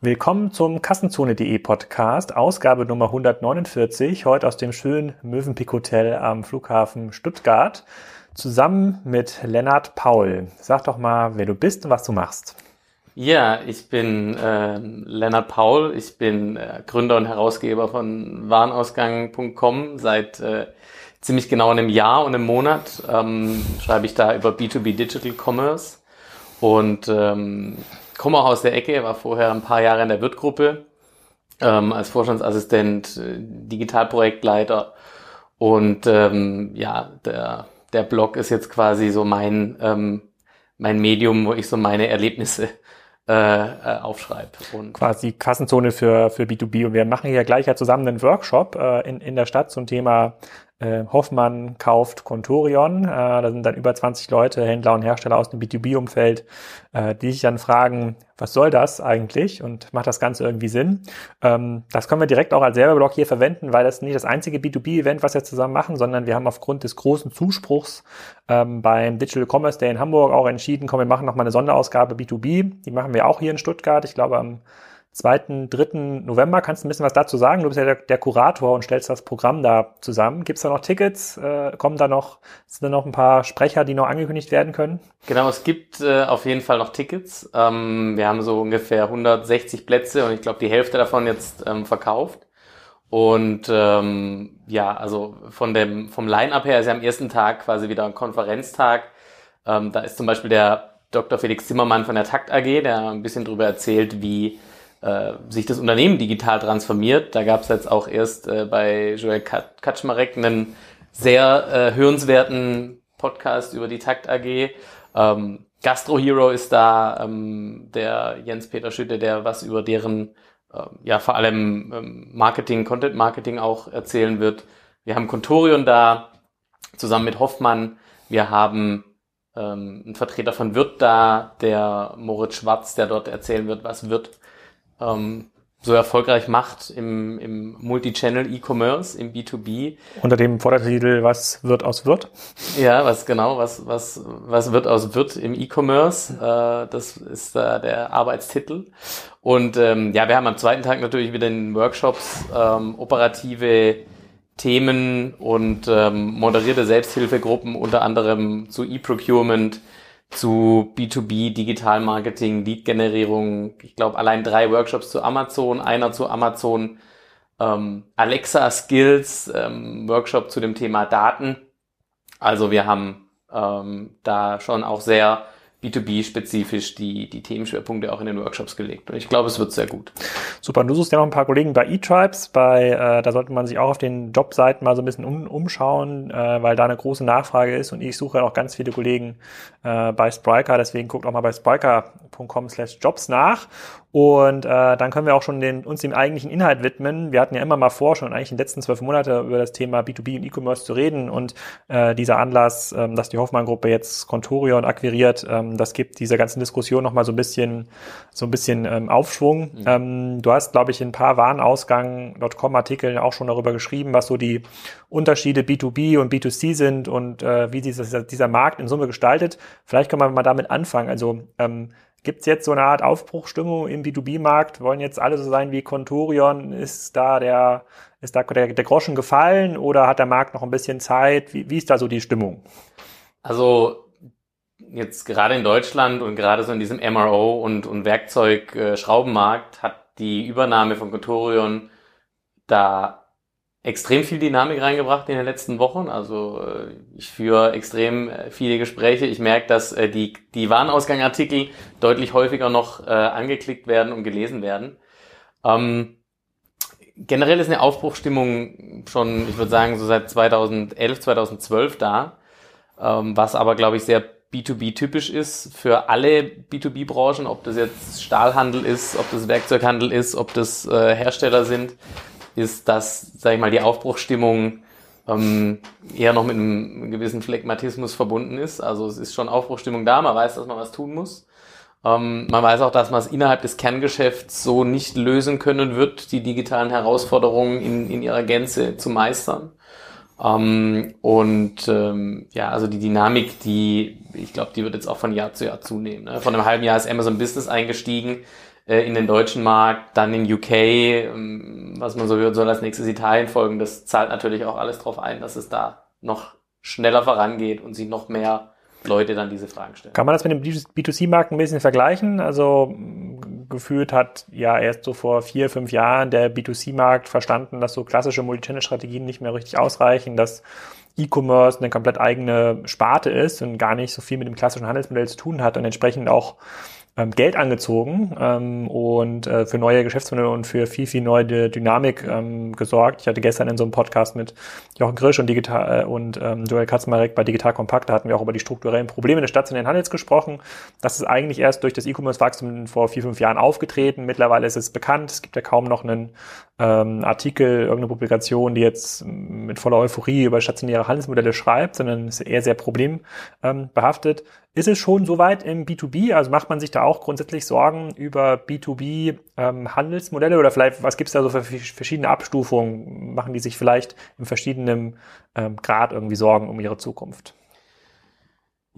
Willkommen zum Kassenzone.de Podcast, Ausgabe Nummer 149, heute aus dem schönen Mövenpick Hotel am Flughafen Stuttgart, zusammen mit Lennart Paul. Sag doch mal, wer du bist und was du machst. Ja, ich bin äh, Lennart Paul, ich bin äh, Gründer und Herausgeber von Warenausgang.com. Seit äh, ziemlich genau einem Jahr und einem Monat ähm, schreibe ich da über B2B Digital Commerce und ähm, komme auch aus der Ecke, war vorher ein paar Jahre in der Wirtgruppe ähm, als Vorstandsassistent, äh, Digitalprojektleiter und ähm, ja, der, der Blog ist jetzt quasi so mein, ähm, mein Medium, wo ich so meine Erlebnisse äh, äh, aufschreibe. Und Quasi Kassenzone für, für B2B. Und wir machen hier gleich ja zusammen einen Workshop äh, in, in der Stadt zum Thema äh, Hoffmann kauft Contorion. Äh, da sind dann über 20 Leute, Händler und Hersteller aus dem B2B-Umfeld, äh, die sich dann fragen, was soll das eigentlich und macht das Ganze irgendwie Sinn? Ähm, das können wir direkt auch als Serverblock hier verwenden, weil das nicht das einzige B2B-Event, was wir zusammen machen, sondern wir haben aufgrund des großen Zuspruchs ähm, beim Digital Commerce Day in Hamburg auch entschieden, komm, wir machen nochmal eine Sonderausgabe B2B. Die machen wir auch hier in Stuttgart. Ich glaube, am 2., 3. November. Kannst du ein bisschen was dazu sagen? Du bist ja der, der Kurator und stellst das Programm da zusammen. Gibt es da noch Tickets? Äh, kommen da noch, sind da noch ein paar Sprecher, die noch angekündigt werden können? Genau, es gibt äh, auf jeden Fall noch Tickets. Ähm, wir haben so ungefähr 160 Plätze und ich glaube, die Hälfte davon jetzt ähm, verkauft. Und ähm, ja, also von dem vom Line-Up her ist ja am ersten Tag quasi wieder ein Konferenztag. Ähm, da ist zum Beispiel der Dr. Felix Zimmermann von der Takt AG, der ein bisschen drüber erzählt, wie äh, sich das Unternehmen digital transformiert. Da gab es jetzt auch erst äh, bei Joel Kaczmarek einen sehr äh, hörenswerten Podcast über die Takt AG. Ähm, Gastro Hero ist da, ähm, der Jens-Peter Schütte, der was über deren, äh, ja vor allem ähm, Marketing, Content Marketing auch erzählen wird. Wir haben Contorion da, zusammen mit Hoffmann. Wir haben ähm, einen Vertreter von Wirt da, der Moritz Schwarz, der dort erzählen wird, was Wirt ähm, so erfolgreich macht im, im Multi-Channel E-Commerce, im B2B. Unter dem Vordertitel Was wird aus Wirt? Ja, was genau, was, was, was wird aus Wirt im E-Commerce? Äh, das ist äh, der Arbeitstitel. Und ähm, ja, wir haben am zweiten Tag natürlich wieder in Workshops ähm, operative Themen und ähm, moderierte Selbsthilfegruppen, unter anderem zu E-Procurement, zu B2B, Digitalmarketing, Lead-Generierung. Ich glaube, allein drei Workshops zu Amazon, einer zu Amazon ähm, Alexa Skills, ähm, Workshop zu dem Thema Daten. Also wir haben ähm, da schon auch sehr B2B-spezifisch die, die Themenschwerpunkte auch in den Workshops gelegt. Und ich glaube, es wird sehr gut. Super. Und du suchst ja noch ein paar Kollegen bei eTribes. Bei, äh, da sollte man sich auch auf den Jobseiten mal so ein bisschen um, umschauen, äh, weil da eine große Nachfrage ist. Und ich suche ja auch ganz viele Kollegen äh, bei Spriker. Deswegen guckt auch mal bei spriker.com slash jobs nach. Und äh, dann können wir auch schon den, uns dem eigentlichen Inhalt widmen. Wir hatten ja immer mal vor, schon eigentlich in den letzten zwölf Monaten über das Thema B2B und E-Commerce zu reden. Und äh, dieser Anlass, ähm, dass die Hoffmann-Gruppe jetzt Contorion akquiriert, ähm, das gibt dieser ganzen Diskussion nochmal so ein bisschen, so ein bisschen ähm, Aufschwung. Mhm. Ähm, du hast, glaube ich, in ein paar Warenausgang.com-Artikeln auch schon darüber geschrieben, was so die Unterschiede B2B und B2C sind und äh, wie dieser, dieser Markt in Summe gestaltet. Vielleicht können wir mal damit anfangen. Also ähm, Gibt es jetzt so eine Art Aufbruchstimmung im B2B-Markt? Wollen jetzt alle so sein wie Contorion? Ist da der, ist da der, der Groschen gefallen oder hat der Markt noch ein bisschen Zeit? Wie, wie ist da so die Stimmung? Also jetzt gerade in Deutschland und gerade so in diesem MRO und, und Werkzeug-Schraubenmarkt hat die Übernahme von Contorion da extrem viel Dynamik reingebracht in den letzten Wochen. Also äh, ich führe extrem äh, viele Gespräche. Ich merke, dass äh, die, die Warenausgangartikel deutlich häufiger noch angeklickt werden und gelesen werden. Ähm, generell ist eine Aufbruchstimmung schon, ich würde sagen, so seit 2011, 2012 da, ähm, was aber, glaube ich, sehr B2B typisch ist für alle B2B-Branchen, ob das jetzt Stahlhandel ist, ob das Werkzeughandel ist, ob das äh, Hersteller sind ist, dass, sag ich mal, die Aufbruchstimmung ähm, eher noch mit einem gewissen Phlegmatismus verbunden ist. Also es ist schon Aufbruchstimmung da, man weiß, dass man was tun muss. Ähm, man weiß auch, dass man es innerhalb des Kerngeschäfts so nicht lösen können wird, die digitalen Herausforderungen in, in ihrer Gänze zu meistern. Ähm, und ähm, ja, also die Dynamik, die, ich glaube, die wird jetzt auch von Jahr zu Jahr zunehmen. Ne? Von einem halben Jahr ist Amazon Business eingestiegen in den deutschen Markt, dann in UK, ähm, was man so hört, soll als nächstes Italien folgen. Das zahlt natürlich auch alles darauf ein, dass es da noch schneller vorangeht und sich noch mehr Leute dann diese Fragen stellen. Kann man das mit dem B2C-Markt ein bisschen vergleichen? Also gefühlt hat ja erst so vor vier, fünf Jahren der B2C-Markt verstanden, dass so klassische Multichannel-Strategien nicht mehr richtig ausreichen, dass E-Commerce eine komplett eigene Sparte ist und gar nicht so viel mit dem klassischen Handelsmodell zu tun hat und entsprechend auch Geld angezogen ähm, und äh, für neue Geschäftsmodelle und für viel, viel neue Dynamik ähm, gesorgt. Ich hatte gestern in so einem Podcast mit Jochen Grisch und, Digital, äh, und ähm, Joel Katzmarek bei Digital Kompakt, da hatten wir auch über die strukturellen Probleme des stationären Handels gesprochen. Das ist eigentlich erst durch das E-Commerce-Wachstum vor vier, fünf Jahren aufgetreten. Mittlerweile ist es bekannt. Es gibt ja kaum noch einen ähm, Artikel, irgendeine Publikation, die jetzt mit voller Euphorie über stationäre Handelsmodelle schreibt, sondern ist eher sehr problembehaftet. Ist es schon soweit im B2B? Also macht man sich da auch grundsätzlich Sorgen über B2B-Handelsmodelle ähm, oder vielleicht, was gibt es da so für verschiedene Abstufungen? Machen die sich vielleicht in verschiedenem ähm, Grad irgendwie Sorgen um ihre Zukunft?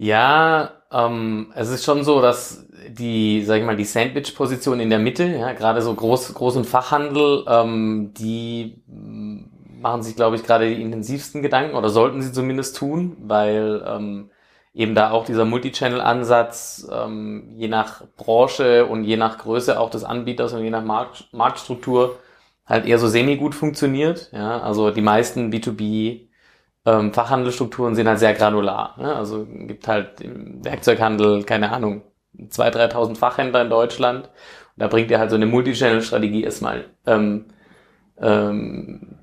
Ja, ähm, es ist schon so, dass die, sag ich mal, die Sandwich-Position in der Mitte, ja, gerade so Groß, Groß- Fachhandel, ähm, die machen sich, glaube ich, gerade die intensivsten Gedanken oder sollten sie zumindest tun, weil ähm, eben da auch dieser Multichannel-Ansatz ähm, je nach Branche und je nach Größe auch des Anbieters und je nach Markt, Marktstruktur halt eher so semi-gut funktioniert. Ja, also die meisten B2B ähm, Fachhandelsstrukturen sind halt sehr granular. Ne? Also gibt halt im Werkzeughandel, keine Ahnung, 2.000, 3.000 Fachhändler in Deutschland. Und da bringt dir halt so eine Multichannel-Strategie erstmal ähm, ähm,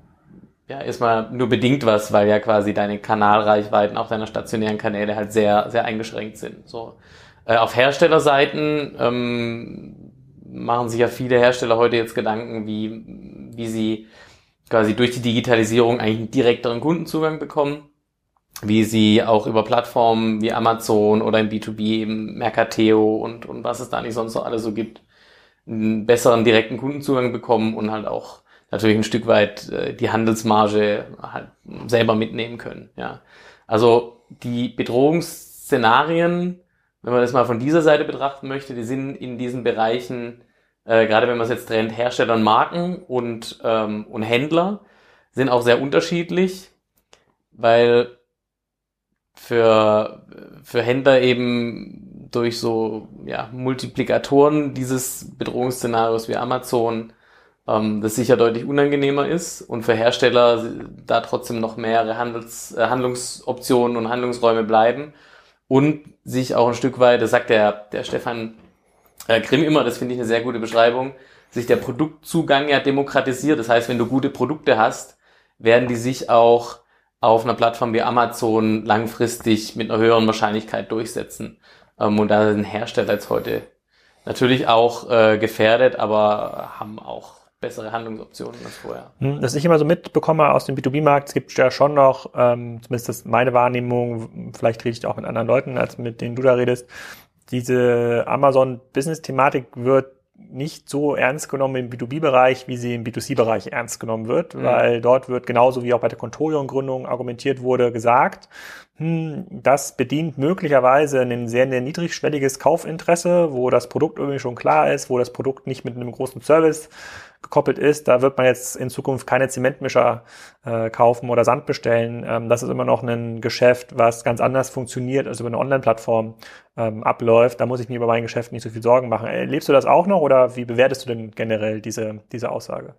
ja, erstmal nur bedingt was, weil ja quasi deine Kanalreichweiten auch deiner stationären Kanäle halt sehr, sehr eingeschränkt sind. So. Äh, auf Herstellerseiten ähm, machen sich ja viele Hersteller heute jetzt Gedanken, wie, wie sie quasi durch die Digitalisierung eigentlich einen direkteren Kundenzugang bekommen, wie sie auch über Plattformen wie Amazon oder im B2B eben Mercateo und, und was es da nicht sonst so alles so gibt, einen besseren direkten Kundenzugang bekommen und halt auch natürlich ein Stück weit äh, die Handelsmarge halt selber mitnehmen können. Ja. Also die Bedrohungsszenarien, wenn man das mal von dieser Seite betrachten möchte, die sind in diesen Bereichen, äh, gerade wenn man es jetzt trennt, Hersteller und Marken und, ähm, und Händler, sind auch sehr unterschiedlich, weil für, für Händler eben durch so ja, Multiplikatoren dieses Bedrohungsszenarios wie Amazon ähm, das sicher deutlich unangenehmer ist und für Hersteller da trotzdem noch mehrere Handels, äh, Handlungsoptionen und Handlungsräume bleiben und sich auch ein Stück weit, das sagt der, der Stefan äh, Grimm immer, das finde ich eine sehr gute Beschreibung, sich der Produktzugang ja demokratisiert. Das heißt, wenn du gute Produkte hast, werden die sich auch auf einer Plattform wie Amazon langfristig mit einer höheren Wahrscheinlichkeit durchsetzen. Ähm, und da sind Hersteller jetzt heute natürlich auch äh, gefährdet, aber haben auch bessere Handlungsoptionen als vorher. Hm, das ich immer so mitbekomme aus dem B2B-Markt, es gibt ja schon noch, ähm, zumindest das meine Wahrnehmung, vielleicht rede ich auch mit anderen Leuten, als mit denen du da redest, diese Amazon-Business-Thematik wird nicht so ernst genommen im B2B-Bereich, wie sie im B2C-Bereich ernst genommen wird, mhm. weil dort wird genauso wie auch bei der Contorion-Gründung argumentiert wurde, gesagt, hm, das bedient möglicherweise ein sehr, sehr niedrigschwelliges Kaufinteresse, wo das Produkt irgendwie schon klar ist, wo das Produkt nicht mit einem großen Service gekoppelt ist. Da wird man jetzt in Zukunft keine Zementmischer äh, kaufen oder Sand bestellen. Ähm, das ist immer noch ein Geschäft, was ganz anders funktioniert, als über eine Online-Plattform ähm, abläuft. Da muss ich mir über mein Geschäft nicht so viel Sorgen machen. Erlebst du das auch noch oder wie bewertest du denn generell diese, diese Aussage?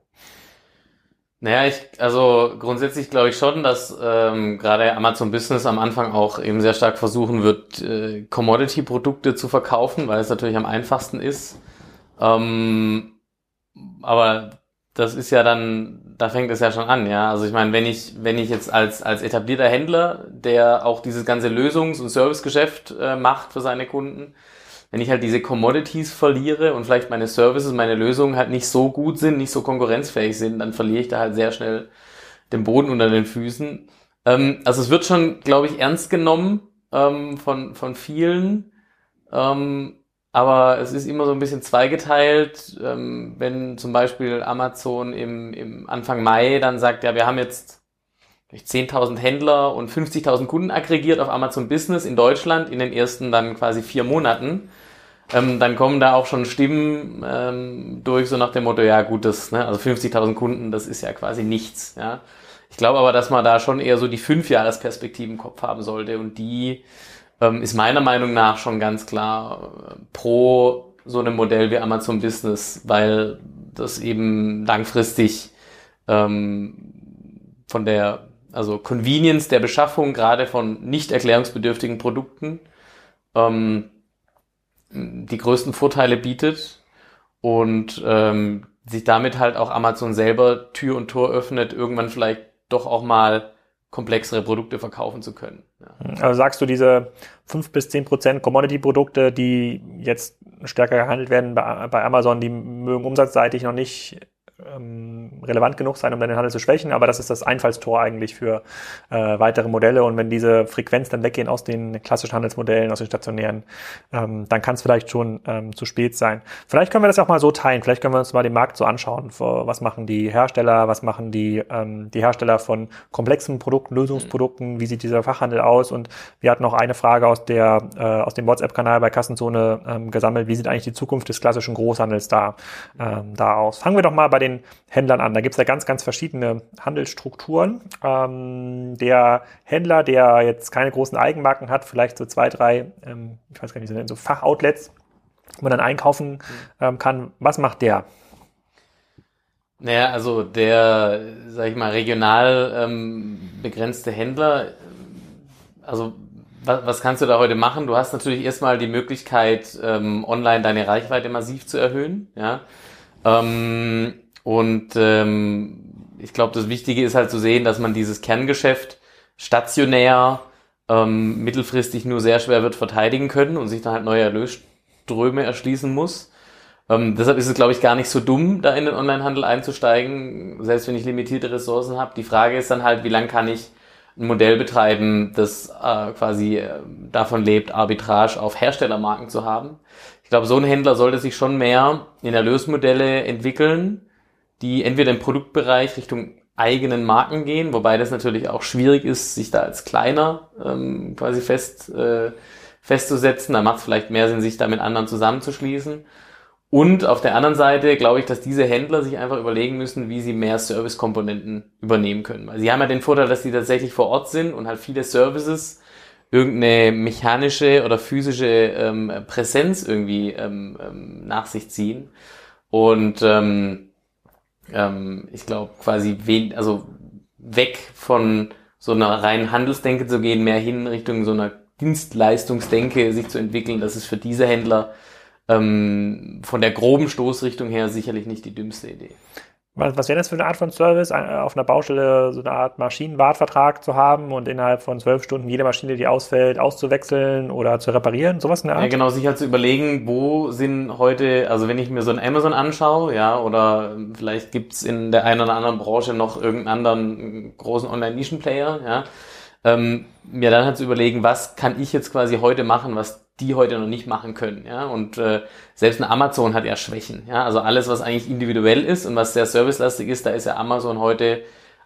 Naja, ich, also grundsätzlich glaube ich schon, dass ähm, gerade Amazon Business am Anfang auch eben sehr stark versuchen wird, äh, Commodity-Produkte zu verkaufen, weil es natürlich am einfachsten ist. Ähm, aber das ist ja dann, da fängt es ja schon an, ja. Also ich meine, wenn ich, wenn ich jetzt als, als etablierter Händler, der auch dieses ganze Lösungs- und Servicegeschäft äh, macht für seine Kunden, wenn ich halt diese Commodities verliere und vielleicht meine Services, meine Lösungen halt nicht so gut sind, nicht so konkurrenzfähig sind, dann verliere ich da halt sehr schnell den Boden unter den Füßen. Ähm, also es wird schon, glaube ich, ernst genommen ähm, von, von vielen. Ähm, aber es ist immer so ein bisschen zweigeteilt, ähm, wenn zum Beispiel Amazon im, im Anfang Mai dann sagt, ja, wir haben jetzt 10.000 Händler und 50.000 Kunden aggregiert auf Amazon Business in Deutschland in den ersten dann quasi vier Monaten. ähm, dann kommen da auch schon Stimmen ähm, durch, so nach dem Motto, ja gut, das, ne, also 50.000 Kunden, das ist ja quasi nichts. Ja. Ich glaube aber, dass man da schon eher so die Fünfjahresperspektive im Kopf haben sollte und die ähm, ist meiner Meinung nach schon ganz klar äh, pro so einem Modell wie Amazon Business, weil das eben langfristig ähm, von der also Convenience der Beschaffung gerade von nicht erklärungsbedürftigen Produkten ähm, die größten Vorteile bietet und ähm, sich damit halt auch Amazon selber Tür und Tor öffnet, irgendwann vielleicht doch auch mal komplexere Produkte verkaufen zu können. Ja. Also sagst du, diese fünf bis zehn Prozent Commodity-Produkte, die jetzt stärker gehandelt werden bei, bei Amazon, die mögen umsatzseitig noch nicht ähm, relevant genug sein, um den Handel zu schwächen, aber das ist das Einfallstor eigentlich für äh, weitere Modelle. Und wenn diese Frequenz dann weggehen aus den klassischen Handelsmodellen, aus den stationären, ähm, dann kann es vielleicht schon ähm, zu spät sein. Vielleicht können wir das auch mal so teilen, vielleicht können wir uns mal den Markt so anschauen, was machen die Hersteller, was machen die, ähm, die Hersteller von komplexen Produkten, Lösungsprodukten, wie sieht dieser Fachhandel aus? Und wir hatten noch eine Frage aus der äh, aus dem WhatsApp-Kanal bei Kassenzone ähm, gesammelt, wie sieht eigentlich die Zukunft des klassischen Großhandels da, ähm, da aus. Fangen wir doch mal bei den den Händlern an. Da gibt es ja ganz, ganz verschiedene Handelsstrukturen. Ähm, der Händler, der jetzt keine großen Eigenmarken hat, vielleicht so zwei, drei, ähm, ich weiß gar nicht, so Fachoutlets, wo man dann einkaufen ähm, kann. Was macht der? Naja, also der, sag ich mal, regional ähm, begrenzte Händler, also was, was kannst du da heute machen? Du hast natürlich erstmal die Möglichkeit, ähm, online deine Reichweite massiv zu erhöhen. Ja? Ähm, und ähm, ich glaube, das Wichtige ist halt zu sehen, dass man dieses Kerngeschäft stationär ähm, mittelfristig nur sehr schwer wird verteidigen können und sich dann halt neue Erlösströme erschließen muss. Ähm, deshalb ist es, glaube ich, gar nicht so dumm, da in den Onlinehandel einzusteigen, selbst wenn ich limitierte Ressourcen habe. Die Frage ist dann halt, wie lange kann ich ein Modell betreiben, das äh, quasi äh, davon lebt, Arbitrage auf Herstellermarken zu haben. Ich glaube, so ein Händler sollte sich schon mehr in Erlösmodelle entwickeln, die entweder im Produktbereich Richtung eigenen Marken gehen, wobei das natürlich auch schwierig ist, sich da als kleiner ähm, quasi fest äh, festzusetzen. Da macht es vielleicht mehr Sinn, sich da mit anderen zusammenzuschließen. Und auf der anderen Seite glaube ich, dass diese Händler sich einfach überlegen müssen, wie sie mehr Service-Komponenten übernehmen können. Weil sie haben ja den Vorteil, dass sie tatsächlich vor Ort sind und halt viele Services irgendeine mechanische oder physische ähm, Präsenz irgendwie ähm, ähm, nach sich ziehen. Und ähm, ähm, ich glaube, quasi wen, also weg von so einer reinen Handelsdenke zu gehen, mehr hin Richtung so einer Dienstleistungsdenke sich zu entwickeln, das ist für diese Händler ähm, von der groben Stoßrichtung her sicherlich nicht die dümmste Idee. Was, was wäre das für eine Art von Service, auf einer Baustelle so eine Art Maschinenwartvertrag zu haben und innerhalb von zwölf Stunden jede Maschine, die ausfällt, auszuwechseln oder zu reparieren? Sowas in der Art? Ja, genau, sich halt zu überlegen, wo sind heute, also wenn ich mir so ein Amazon anschaue, ja, oder vielleicht gibt's in der einen oder anderen Branche noch irgendeinen anderen großen Online-Nischen-Player, ja, ähm, mir dann halt zu überlegen, was kann ich jetzt quasi heute machen, was die heute noch nicht machen können. Ja? Und äh, selbst eine Amazon hat ja Schwächen. Ja? Also alles, was eigentlich individuell ist und was sehr servicelastig ist, da ist ja Amazon heute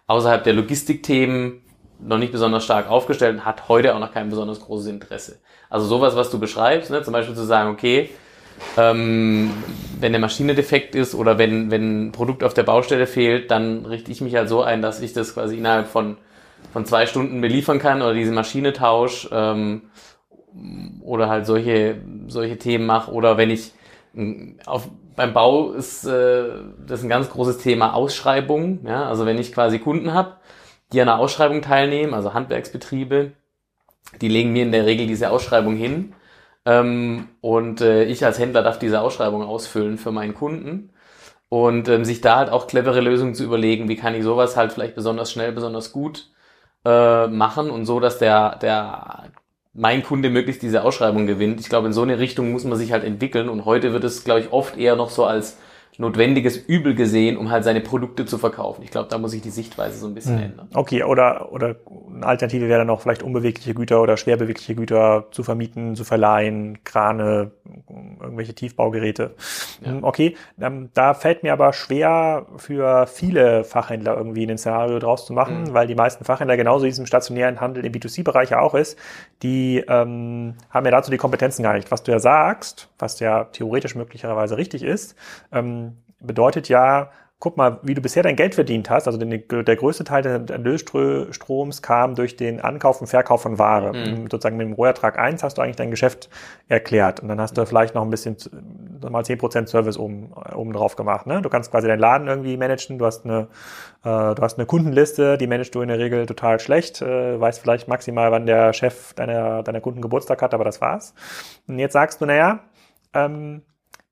außerhalb der Logistikthemen noch nicht besonders stark aufgestellt und hat heute auch noch kein besonders großes Interesse. Also sowas, was du beschreibst, ne? zum Beispiel zu sagen, okay, ähm, wenn eine Maschine defekt ist oder wenn, wenn ein Produkt auf der Baustelle fehlt, dann richte ich mich halt so ein, dass ich das quasi innerhalb von, von zwei Stunden beliefern kann oder diese Maschine tausche ähm, oder halt solche, solche Themen mache oder wenn ich auf, beim Bau ist äh, das ein ganz großes Thema Ausschreibung. Ja? Also wenn ich quasi Kunden habe, die an einer Ausschreibung teilnehmen, also Handwerksbetriebe, die legen mir in der Regel diese Ausschreibung hin ähm, und äh, ich als Händler darf diese Ausschreibung ausfüllen für meinen Kunden und ähm, sich da halt auch clevere Lösungen zu überlegen, wie kann ich sowas halt vielleicht besonders schnell, besonders gut äh, machen und so, dass der, der mein Kunde möglichst diese Ausschreibung gewinnt. Ich glaube, in so eine Richtung muss man sich halt entwickeln und heute wird es, glaube ich, oft eher noch so als notwendiges Übel gesehen, um halt seine Produkte zu verkaufen. Ich glaube, da muss sich die Sichtweise so ein bisschen hm. ändern. Okay, oder, oder eine Alternative wäre dann auch vielleicht unbewegliche Güter oder schwer bewegliche Güter zu vermieten, zu verleihen, Krane, irgendwelche Tiefbaugeräte. Ja. Hm, okay, ähm, da fällt mir aber schwer für viele Fachhändler irgendwie ein Szenario draus zu machen, mhm. weil die meisten Fachhändler genauso diesem stationären Handel im B2C-Bereich ja auch ist, die ähm, haben ja dazu die Kompetenzen gar nicht. Was du ja sagst, was ja theoretisch möglicherweise richtig ist, ähm, bedeutet ja, guck mal, wie du bisher dein Geld verdient hast. Also den, der größte Teil des Erlösstroms kam durch den Ankauf und Verkauf von Ware. Mhm. Sozusagen mit dem Rohertrag 1 hast du eigentlich dein Geschäft erklärt. Und dann hast du vielleicht noch ein bisschen, mal 10% Service oben, oben drauf gemacht. Ne? Du kannst quasi deinen Laden irgendwie managen. Du hast eine, äh, du hast eine Kundenliste, die managst du in der Regel total schlecht. Äh, weißt vielleicht maximal, wann der Chef deiner, deiner Kunden Geburtstag hat, aber das war's. Und jetzt sagst du, naja, ähm,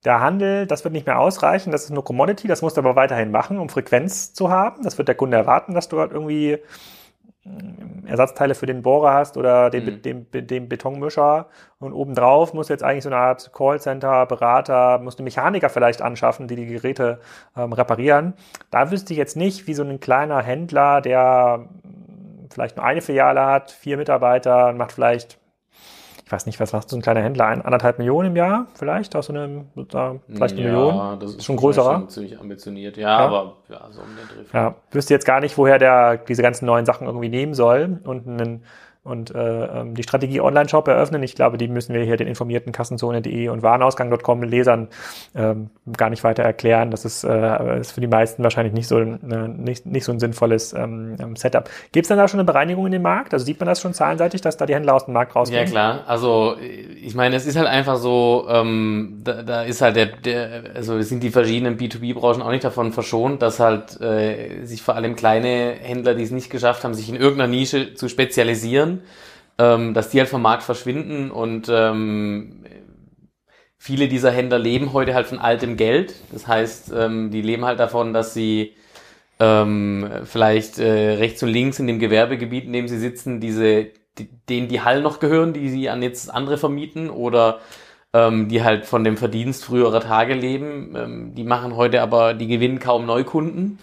der Handel, das wird nicht mehr ausreichen, das ist nur Commodity, das musst du aber weiterhin machen, um Frequenz zu haben. Das wird der Kunde erwarten, dass du halt irgendwie mm, Ersatzteile für den Bohrer hast oder den, mhm. den, den Betonmischer und obendrauf musst du jetzt eigentlich so eine Art Callcenter, Berater, musst du Mechaniker vielleicht anschaffen, die die Geräte ähm, reparieren. Da wüsste ich jetzt nicht, wie so ein kleiner Händler, der vielleicht nur eine Filiale hat, vier Mitarbeiter und macht vielleicht weiß nicht, was macht so ein kleiner Händler? Ein, anderthalb Millionen im Jahr vielleicht? Aus so einem, da, vielleicht eine ja, Million? das ist schon größerer. Schon ziemlich ambitioniert, ja, ja, aber ja, so um den Dreh. Ja, wüsste jetzt gar nicht, woher der diese ganzen neuen Sachen irgendwie nehmen soll und einen und äh, ähm, die Strategie Online-Shop eröffnen. Ich glaube, die müssen wir hier den informierten Kassenzone.de und Warenausgang.com Lesern ähm, gar nicht weiter erklären. Das ist, äh, ist für die meisten wahrscheinlich nicht so, äh, nicht, nicht so ein sinnvolles ähm, ähm Setup. Gibt es denn da schon eine Bereinigung in dem Markt? Also sieht man das schon zahlenseitig, dass da die Händler aus dem Markt rausgehen? Ja klar, also ich meine, es ist halt einfach so, ähm, da, da ist halt der, der, also sind die verschiedenen B2B-Branchen auch nicht davon verschont, dass halt äh, sich vor allem kleine Händler, die es nicht geschafft haben, sich in irgendeiner Nische zu spezialisieren, ähm, dass die halt vom Markt verschwinden und ähm, viele dieser Händler leben heute halt von altem Geld. Das heißt, ähm, die leben halt davon, dass sie ähm, vielleicht äh, rechts und links in dem Gewerbegebiet, in dem sie sitzen, diese, die, denen die Hallen noch gehören, die sie an jetzt andere vermieten oder ähm, die halt von dem Verdienst früherer Tage leben. Ähm, die machen heute aber, die gewinnen kaum Neukunden.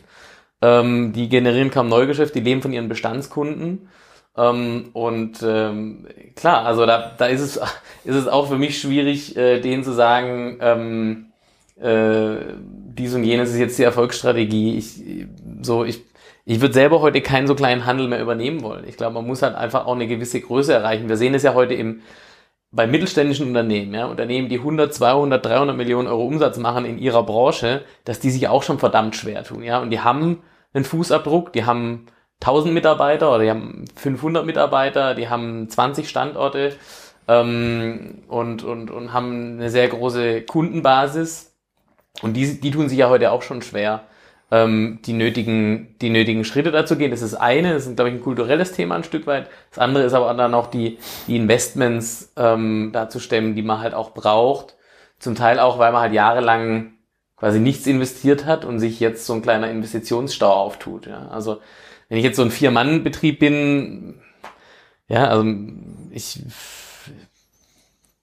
Ähm, die generieren kaum Neugeschäft, die leben von ihren Bestandskunden. Ähm, und ähm, klar, also da, da ist es, ist es auch für mich schwierig, äh, denen zu sagen, ähm, äh, dies und jenes ist jetzt die Erfolgsstrategie. Ich, so, ich, ich würde selber heute keinen so kleinen Handel mehr übernehmen wollen. Ich glaube, man muss halt einfach auch eine gewisse Größe erreichen. Wir sehen es ja heute im, bei mittelständischen Unternehmen, ja, Unternehmen, die 100, 200, 300 Millionen Euro Umsatz machen in ihrer Branche, dass die sich auch schon verdammt schwer tun, ja, und die haben einen Fußabdruck, die haben 1000 Mitarbeiter oder die haben 500 Mitarbeiter, die haben 20 Standorte ähm, und, und, und haben eine sehr große Kundenbasis. Und die, die tun sich ja heute auch schon schwer, ähm, die, nötigen, die nötigen Schritte dazu gehen. Das ist eine, das ist, glaube ich, ein kulturelles Thema ein Stück weit. Das andere ist aber dann auch die, die Investments ähm, dazu stemmen, die man halt auch braucht. Zum Teil auch, weil man halt jahrelang quasi nichts investiert hat und sich jetzt so ein kleiner Investitionsstau auftut. Ja. Also wenn ich jetzt so ein Vier-Mann-Betrieb bin, ja, also ich,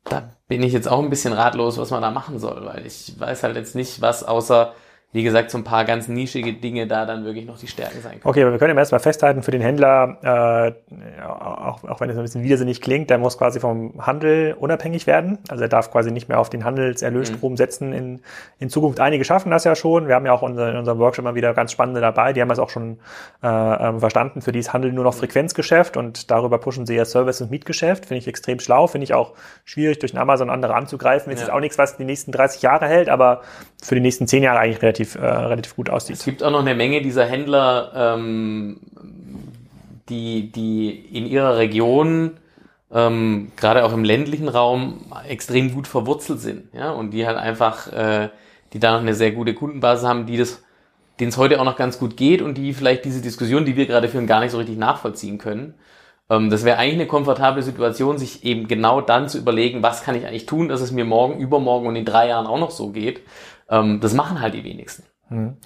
da bin ich jetzt auch ein bisschen ratlos, was man da machen soll, weil ich weiß halt jetzt nicht, was außer wie gesagt, so ein paar ganz nischige Dinge da dann wirklich noch die Stärken sein können. Okay, aber wir können ja erstmal festhalten, für den Händler, äh, auch, auch wenn es ein bisschen widersinnig klingt, der muss quasi vom Handel unabhängig werden. Also er darf quasi nicht mehr auf den Handelserlösstrom mhm. setzen in, in Zukunft. Einige schaffen das ja schon. Wir haben ja auch unser, in unserem Workshop immer wieder ganz spannende dabei. Die haben das auch schon äh, ähm, verstanden. Für die ist Handel nur noch mhm. Frequenzgeschäft und darüber pushen sie ja Service- und Mietgeschäft. Finde ich extrem schlau. Finde ich auch schwierig, durch Amazon andere anzugreifen. Ist ja. jetzt auch nichts, was die nächsten 30 Jahre hält, aber für die nächsten 10 Jahre eigentlich relativ relativ, äh, relativ gut aussieht. Es gibt auch noch eine Menge dieser Händler, ähm, die, die in ihrer Region, ähm, gerade auch im ländlichen Raum, extrem gut verwurzelt sind, ja, und die halt einfach, äh, die da noch eine sehr gute Kundenbasis haben, die das, denen es heute auch noch ganz gut geht und die vielleicht diese Diskussion, die wir gerade führen, gar nicht so richtig nachvollziehen können. Ähm, das wäre eigentlich eine komfortable Situation, sich eben genau dann zu überlegen, was kann ich eigentlich tun, dass es mir morgen, übermorgen und in drei Jahren auch noch so geht. Ähm, das machen halt die wenigsten. Hm.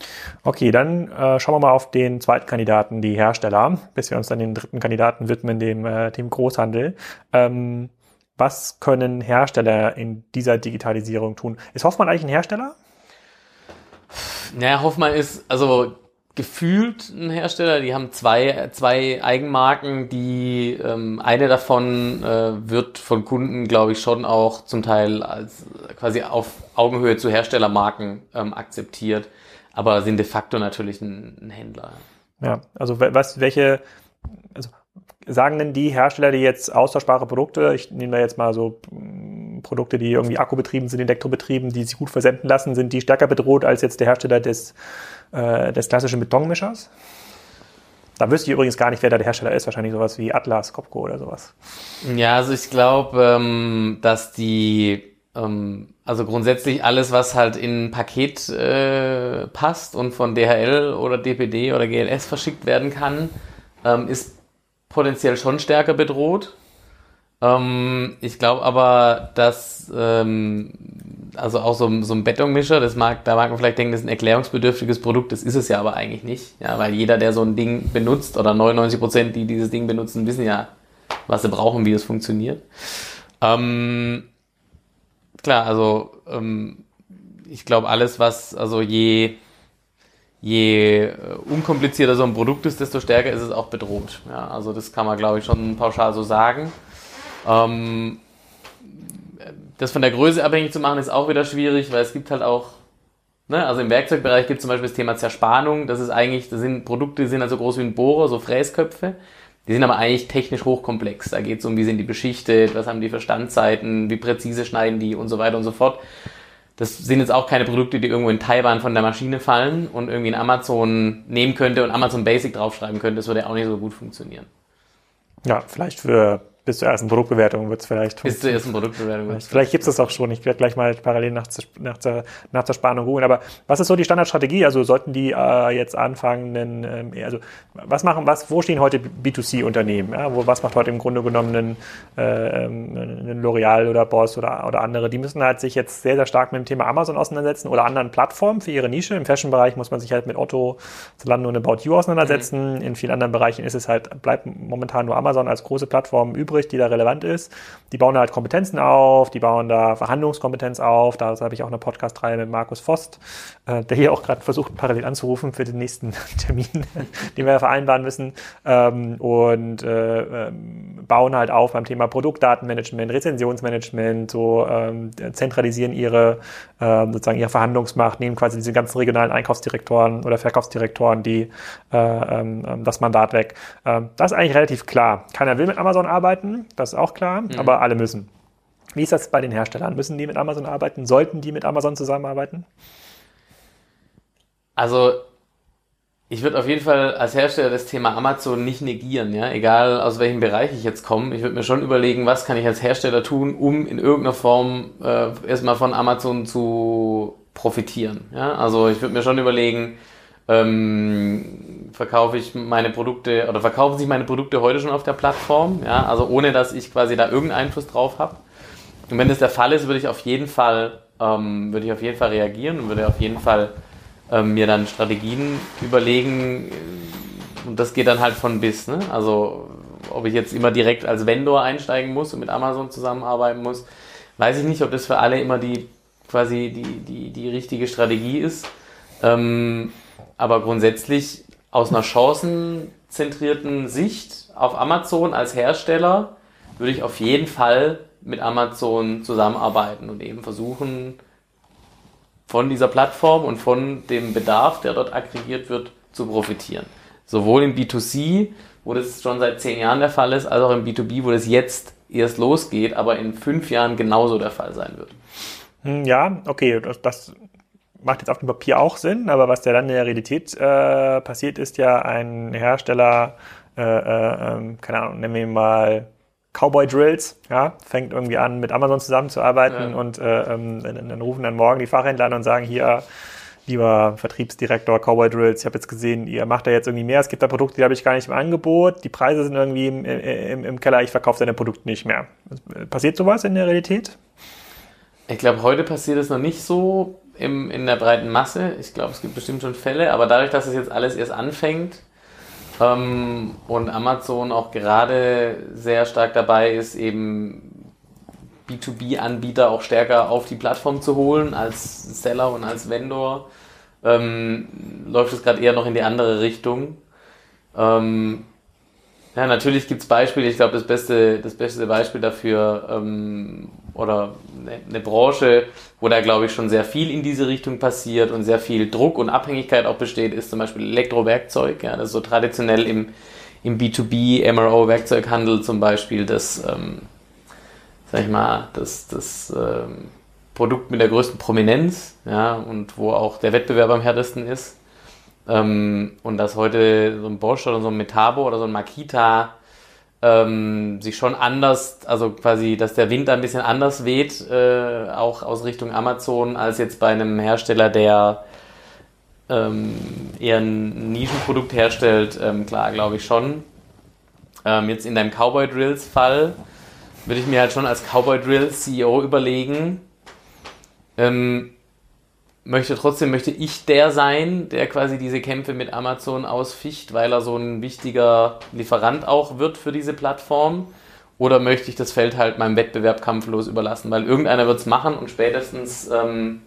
Okay, dann äh, schauen wir mal auf den zweiten Kandidaten, die Hersteller, bis wir uns dann den dritten Kandidaten widmen, dem, äh, dem Großhandel. Ähm, was können Hersteller in dieser Digitalisierung tun? Ist Hoffmann eigentlich ein Hersteller? Naja, Hoffmann ist also gefühlt ein Hersteller. Die haben zwei, zwei Eigenmarken, die ähm, eine davon äh, wird von Kunden, glaube ich, schon auch zum Teil als quasi auf Augenhöhe zu Herstellermarken ähm, akzeptiert, aber sind de facto natürlich ein, ein Händler. Ja, also was, welche, also sagen denn die Hersteller, die jetzt austauschbare Produkte, ich nehme da jetzt mal so mm, Produkte, die irgendwie akkubetrieben sind, elektrobetrieben, die sich gut versenden lassen, sind die stärker bedroht als jetzt der Hersteller des, äh, des klassischen Betonmischers? Da wüsste ich übrigens gar nicht, wer da der Hersteller ist. Wahrscheinlich sowas wie Atlas, Copco oder sowas. Ja, also ich glaube, ähm, dass die, ähm, also grundsätzlich alles, was halt in ein Paket äh, passt und von DHL oder DPD oder GLS verschickt werden kann, ähm, ist potenziell schon stärker bedroht. Ähm, ich glaube aber, dass ähm, also auch so, so ein Betonmischer, das mag, da mag man vielleicht denken, das ist ein erklärungsbedürftiges Produkt, das ist es ja aber eigentlich nicht. Ja, weil jeder, der so ein Ding benutzt, oder 99 Prozent, die dieses Ding benutzen, wissen ja, was sie brauchen, wie es funktioniert. Ähm, klar, also ähm, ich glaube, alles, was, also je je äh, unkomplizierter so ein Produkt ist, desto stärker ist es auch bedroht. Ja, also das kann man, glaube ich, schon pauschal so sagen. Ähm, das von der Größe abhängig zu machen, ist auch wieder schwierig, weil es gibt halt auch, ne, also im Werkzeugbereich gibt es zum Beispiel das Thema Zerspannung. Das ist eigentlich, das sind Produkte, die sind also groß wie ein Bohrer, so Fräsköpfe. Die sind aber eigentlich technisch hochkomplex. Da geht es um, wie sind die beschichtet, was haben die für Standzeiten, wie präzise schneiden die und so weiter und so fort. Das sind jetzt auch keine Produkte, die irgendwo in Taiwan von der Maschine fallen und irgendwie in Amazon nehmen könnte und Amazon Basic draufschreiben könnte. Das würde auch nicht so gut funktionionieren. Ja, vielleicht für bis zur ersten Produktbewertung wird es vielleicht. Bis zur ersten Produktbewertung wird Vielleicht gibt es das auch schon. Ich werde gleich mal parallel nach, nach, der, nach der Spannung googeln. Aber was ist so die Standardstrategie? Also sollten die äh, jetzt anfangen, einen, ähm, also was machen, was, wo stehen heute B2C-Unternehmen? Ja? Wo, was macht heute im Grunde genommen ein, äh, ähm, ein L'Oreal oder Boss oder, oder andere? Die müssen halt sich jetzt sehr, sehr stark mit dem Thema Amazon auseinandersetzen oder anderen Plattformen für ihre Nische. Im Fashion-Bereich muss man sich halt mit Otto, Zalando und About You auseinandersetzen. Mhm. In vielen anderen Bereichen ist es halt, bleibt momentan nur Amazon als große Plattform übrig übrig, die da relevant ist. Die bauen da halt Kompetenzen auf, die bauen da Verhandlungskompetenz auf. Da habe ich auch eine Podcast-Reihe mit Markus Vost, äh, der hier auch gerade versucht, parallel anzurufen für den nächsten Termin, den wir vereinbaren müssen. Ähm, und äh, ähm, bauen halt auf beim Thema Produktdatenmanagement, Rezensionsmanagement, so ähm, zentralisieren ihre äh, sozusagen ihre Verhandlungsmacht, nehmen quasi diese ganzen regionalen Einkaufsdirektoren oder Verkaufsdirektoren die äh, ähm, das Mandat weg. Ähm, das ist eigentlich relativ klar. Keiner will mit Amazon arbeiten arbeiten, das ist auch klar, mhm. aber alle müssen. Wie ist das bei den Herstellern? Müssen die mit Amazon arbeiten? Sollten die mit Amazon zusammenarbeiten? Also ich würde auf jeden Fall als Hersteller das Thema Amazon nicht negieren, ja, egal aus welchem Bereich ich jetzt komme. Ich würde mir schon überlegen, was kann ich als Hersteller tun, um in irgendeiner Form äh, erstmal von Amazon zu profitieren. Ja, also ich würde mir schon überlegen, ähm, verkaufe ich meine Produkte oder verkaufen sich meine Produkte heute schon auf der Plattform, ja, also ohne dass ich quasi da irgendeinen Einfluss drauf habe. Und wenn das der Fall ist, würde ich auf jeden Fall, ähm, würde ich auf jeden Fall reagieren und würde auf jeden Fall ähm, mir dann Strategien überlegen. Und das geht dann halt von bis, ne? Also ob ich jetzt immer direkt als Vendor einsteigen muss und mit Amazon zusammenarbeiten muss, weiß ich nicht, ob das für alle immer die quasi die, die, die richtige Strategie ist. Ähm, aber grundsätzlich aus einer chancenzentrierten Sicht auf Amazon als Hersteller würde ich auf jeden Fall mit Amazon zusammenarbeiten und eben versuchen, von dieser Plattform und von dem Bedarf, der dort aggregiert wird, zu profitieren. Sowohl im B2C, wo das schon seit zehn Jahren der Fall ist, als auch im B2B, wo das jetzt erst losgeht, aber in fünf Jahren genauso der Fall sein wird. Hm, ja, okay, das, das macht jetzt auf dem Papier auch Sinn, aber was ja dann in der Realität äh, passiert, ist ja ein Hersteller, äh, äh, ähm, keine Ahnung, nennen wir ihn mal Cowboy Drills, ja, fängt irgendwie an, mit Amazon zusammenzuarbeiten ja. und äh, ähm, dann, dann, rufen dann morgen die Fachhändler an und sagen, hier, lieber Vertriebsdirektor Cowboy Drills, ich habe jetzt gesehen, ihr macht da jetzt irgendwie mehr, es gibt da Produkte, die habe ich gar nicht im Angebot, die Preise sind irgendwie im, im, im Keller, ich verkaufe deine Produkte nicht mehr. Passiert sowas in der Realität? Ich glaube, heute passiert es noch nicht so im, in der breiten Masse. Ich glaube, es gibt bestimmt schon Fälle, aber dadurch, dass es jetzt alles erst anfängt ähm, und Amazon auch gerade sehr stark dabei ist, eben B2B-Anbieter auch stärker auf die Plattform zu holen als Seller und als Vendor, ähm, läuft es gerade eher noch in die andere Richtung. Ähm, ja, natürlich gibt's Beispiele. Ich glaube, das beste, das beste Beispiel dafür ähm, oder eine, eine Branche, wo da glaube ich schon sehr viel in diese Richtung passiert und sehr viel Druck und Abhängigkeit auch besteht, ist zum Beispiel Elektrowerkzeug. Ja, das ist so traditionell im, im B2B MRO Werkzeughandel zum Beispiel das, ähm, sag ich mal, das, das ähm, Produkt mit der größten Prominenz, ja, und wo auch der Wettbewerb am härtesten ist. Ähm, und dass heute so ein Bosch oder so ein Metabo oder so ein Makita ähm, sich schon anders, also quasi, dass der Wind ein bisschen anders weht, äh, auch aus Richtung Amazon, als jetzt bei einem Hersteller, der ähm, eher ein Nischenprodukt herstellt, ähm, klar, glaube ich schon. Ähm, jetzt in deinem Cowboy Drills Fall würde ich mir halt schon als Cowboy Drills CEO überlegen, ähm, möchte trotzdem möchte ich der sein, der quasi diese Kämpfe mit Amazon ausficht, weil er so ein wichtiger Lieferant auch wird für diese Plattform. Oder möchte ich das Feld halt meinem Wettbewerb kampflos überlassen? Weil irgendeiner wird es machen und spätestens, ähm,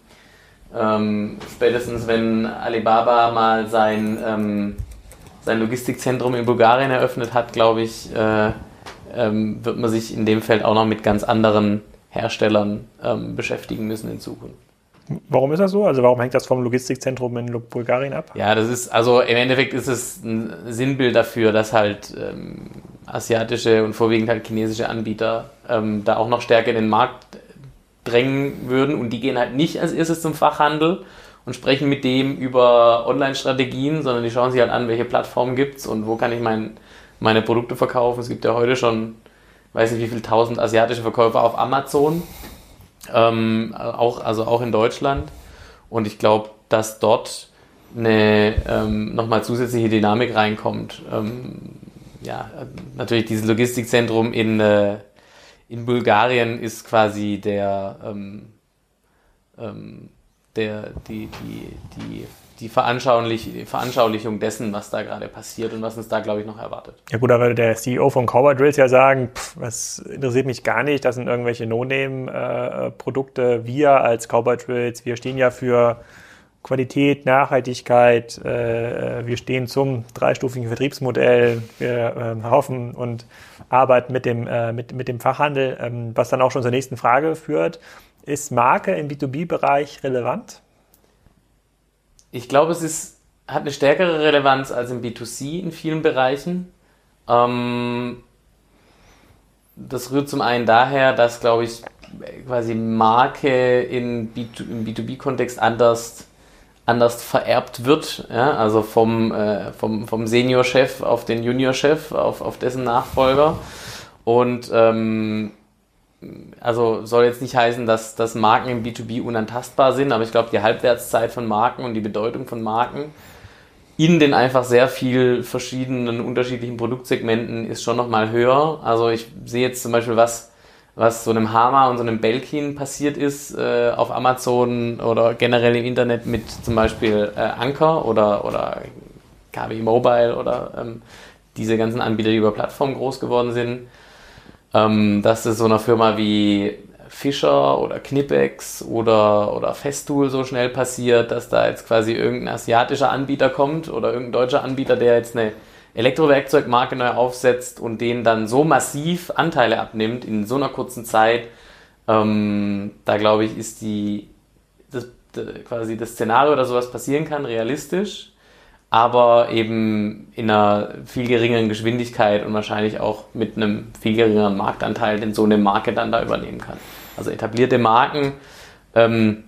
ähm, spätestens wenn Alibaba mal sein, ähm, sein Logistikzentrum in Bulgarien eröffnet hat, glaube ich, äh, ähm, wird man sich in dem Feld auch noch mit ganz anderen Herstellern ähm, beschäftigen müssen in Zukunft. Warum ist das so? Also warum hängt das vom Logistikzentrum in Bulgarien ab? Ja, das ist, also im Endeffekt ist es ein Sinnbild dafür, dass halt ähm, asiatische und vorwiegend halt chinesische Anbieter ähm, da auch noch stärker in den Markt drängen würden und die gehen halt nicht als erstes zum Fachhandel und sprechen mit dem über Online-Strategien, sondern die schauen sich halt an, welche Plattformen gibt es und wo kann ich mein, meine Produkte verkaufen. Es gibt ja heute schon, weiß nicht wie viele tausend asiatische Verkäufer auf Amazon ähm, auch, also auch in Deutschland. Und ich glaube, dass dort eine ähm, nochmal zusätzliche Dynamik reinkommt. Ähm, ja, natürlich dieses Logistikzentrum in, äh, in Bulgarien ist quasi der, ähm, ähm der die, die, die die Veranschaulich Veranschaulichung dessen, was da gerade passiert und was uns da, glaube ich, noch erwartet. Ja gut, da würde der CEO von Cowboy Drills ja sagen, pff, das interessiert mich gar nicht, das sind irgendwelche No-Name-Produkte. wir als Cowboy Drills, wir stehen ja für Qualität, Nachhaltigkeit, äh, wir stehen zum dreistufigen Vertriebsmodell, wir äh, hoffen und arbeiten mit dem, äh, mit, mit dem Fachhandel, ähm, was dann auch schon zur nächsten Frage führt. Ist Marke im B2B-Bereich relevant? Ich glaube, es ist, hat eine stärkere Relevanz als im B2C in vielen Bereichen. Ähm, das rührt zum einen daher, dass, glaube ich, quasi Marke in B2, im B2B-Kontext anders, anders vererbt wird. Ja? Also vom, äh, vom, vom Senior-Chef auf den Junior-Chef, auf, auf dessen Nachfolger. Und ähm, also soll jetzt nicht heißen, dass, dass Marken im B2B unantastbar sind, aber ich glaube, die Halbwertszeit von Marken und die Bedeutung von Marken in den einfach sehr viel verschiedenen unterschiedlichen Produktsegmenten ist schon nochmal höher. Also ich sehe jetzt zum Beispiel, was, was so einem Hama und so einem Belkin passiert ist äh, auf Amazon oder generell im Internet mit zum Beispiel äh, Anker oder, oder KW Mobile oder ähm, diese ganzen Anbieter, die über Plattformen groß geworden sind ähm, dass es so einer Firma wie Fischer oder Knipex oder, oder Festool so schnell passiert, dass da jetzt quasi irgendein asiatischer Anbieter kommt oder irgendein deutscher Anbieter, der jetzt eine Elektrowerkzeugmarke neu aufsetzt und denen dann so massiv Anteile abnimmt in so einer kurzen Zeit. Ähm, da glaube ich, ist die, das, quasi das Szenario, dass sowas passieren kann, realistisch aber eben in einer viel geringeren Geschwindigkeit und wahrscheinlich auch mit einem viel geringeren Marktanteil, den so eine Marke dann da übernehmen kann. Also etablierte Marken ähm,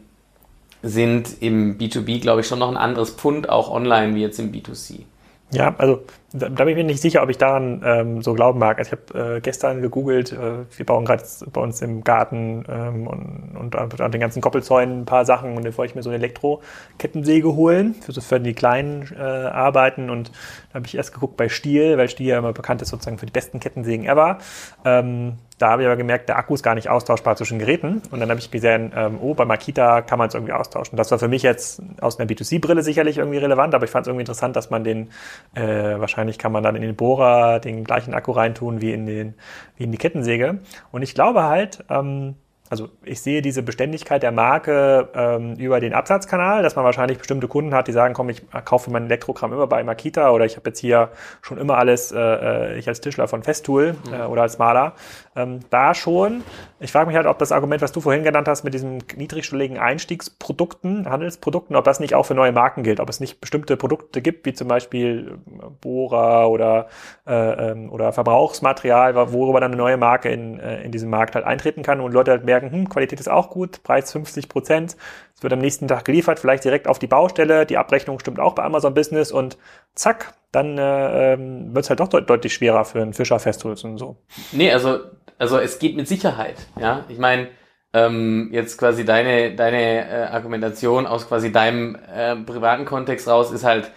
sind im B2B, glaube ich, schon noch ein anderes Pfund, auch online wie jetzt im B2C. Ja, also da, da bin ich mir nicht sicher, ob ich daran ähm, so glauben mag. Also ich habe äh, gestern gegoogelt, äh, wir bauen gerade bei uns im Garten ähm, und, und an den ganzen Koppelzäunen ein paar Sachen und dann wollte ich mir so eine Elektrokettensäge holen für, so für die kleinen äh, Arbeiten und da habe ich erst geguckt bei Stiel, weil Stiel ja immer bekannt ist sozusagen für die besten Kettensägen ever. Ähm, da habe ich aber gemerkt, der Akku ist gar nicht austauschbar zwischen Geräten. Und dann habe ich gesehen, ähm, oh, bei Makita kann man es irgendwie austauschen. Das war für mich jetzt aus einer B2C-Brille sicherlich irgendwie relevant, aber ich fand es irgendwie interessant, dass man den, äh, wahrscheinlich kann man dann in den Bohrer den gleichen Akku reintun wie in, den, wie in die Kettensäge. Und ich glaube halt, ähm, also ich sehe diese Beständigkeit der Marke ähm, über den Absatzkanal, dass man wahrscheinlich bestimmte Kunden hat, die sagen, komm, ich kaufe mein Elektrokram immer bei Makita oder ich habe jetzt hier schon immer alles, äh, äh ich als Tischler von Festool äh, oder als Maler. Ähm, da schon. Ich frage mich halt, ob das Argument, was du vorhin genannt hast mit diesen niedrigschwelligen Einstiegsprodukten, Handelsprodukten, ob das nicht auch für neue Marken gilt, ob es nicht bestimmte Produkte gibt, wie zum Beispiel äh, Bohrer oder, äh, ähm, oder Verbrauchsmaterial, worüber dann eine neue Marke in, äh, in diesen Markt halt eintreten kann und Leute halt mehr merken, hm, Qualität ist auch gut, Preis 50 Prozent, es wird am nächsten Tag geliefert, vielleicht direkt auf die Baustelle, die Abrechnung stimmt auch bei Amazon Business und zack, dann äh, ähm, wird es halt doch deut deutlich schwerer für einen Fischer festzuhalten und so. Nee, also, also es geht mit Sicherheit, ja. Ich meine, ähm, jetzt quasi deine, deine äh, Argumentation aus quasi deinem äh, privaten Kontext raus ist halt,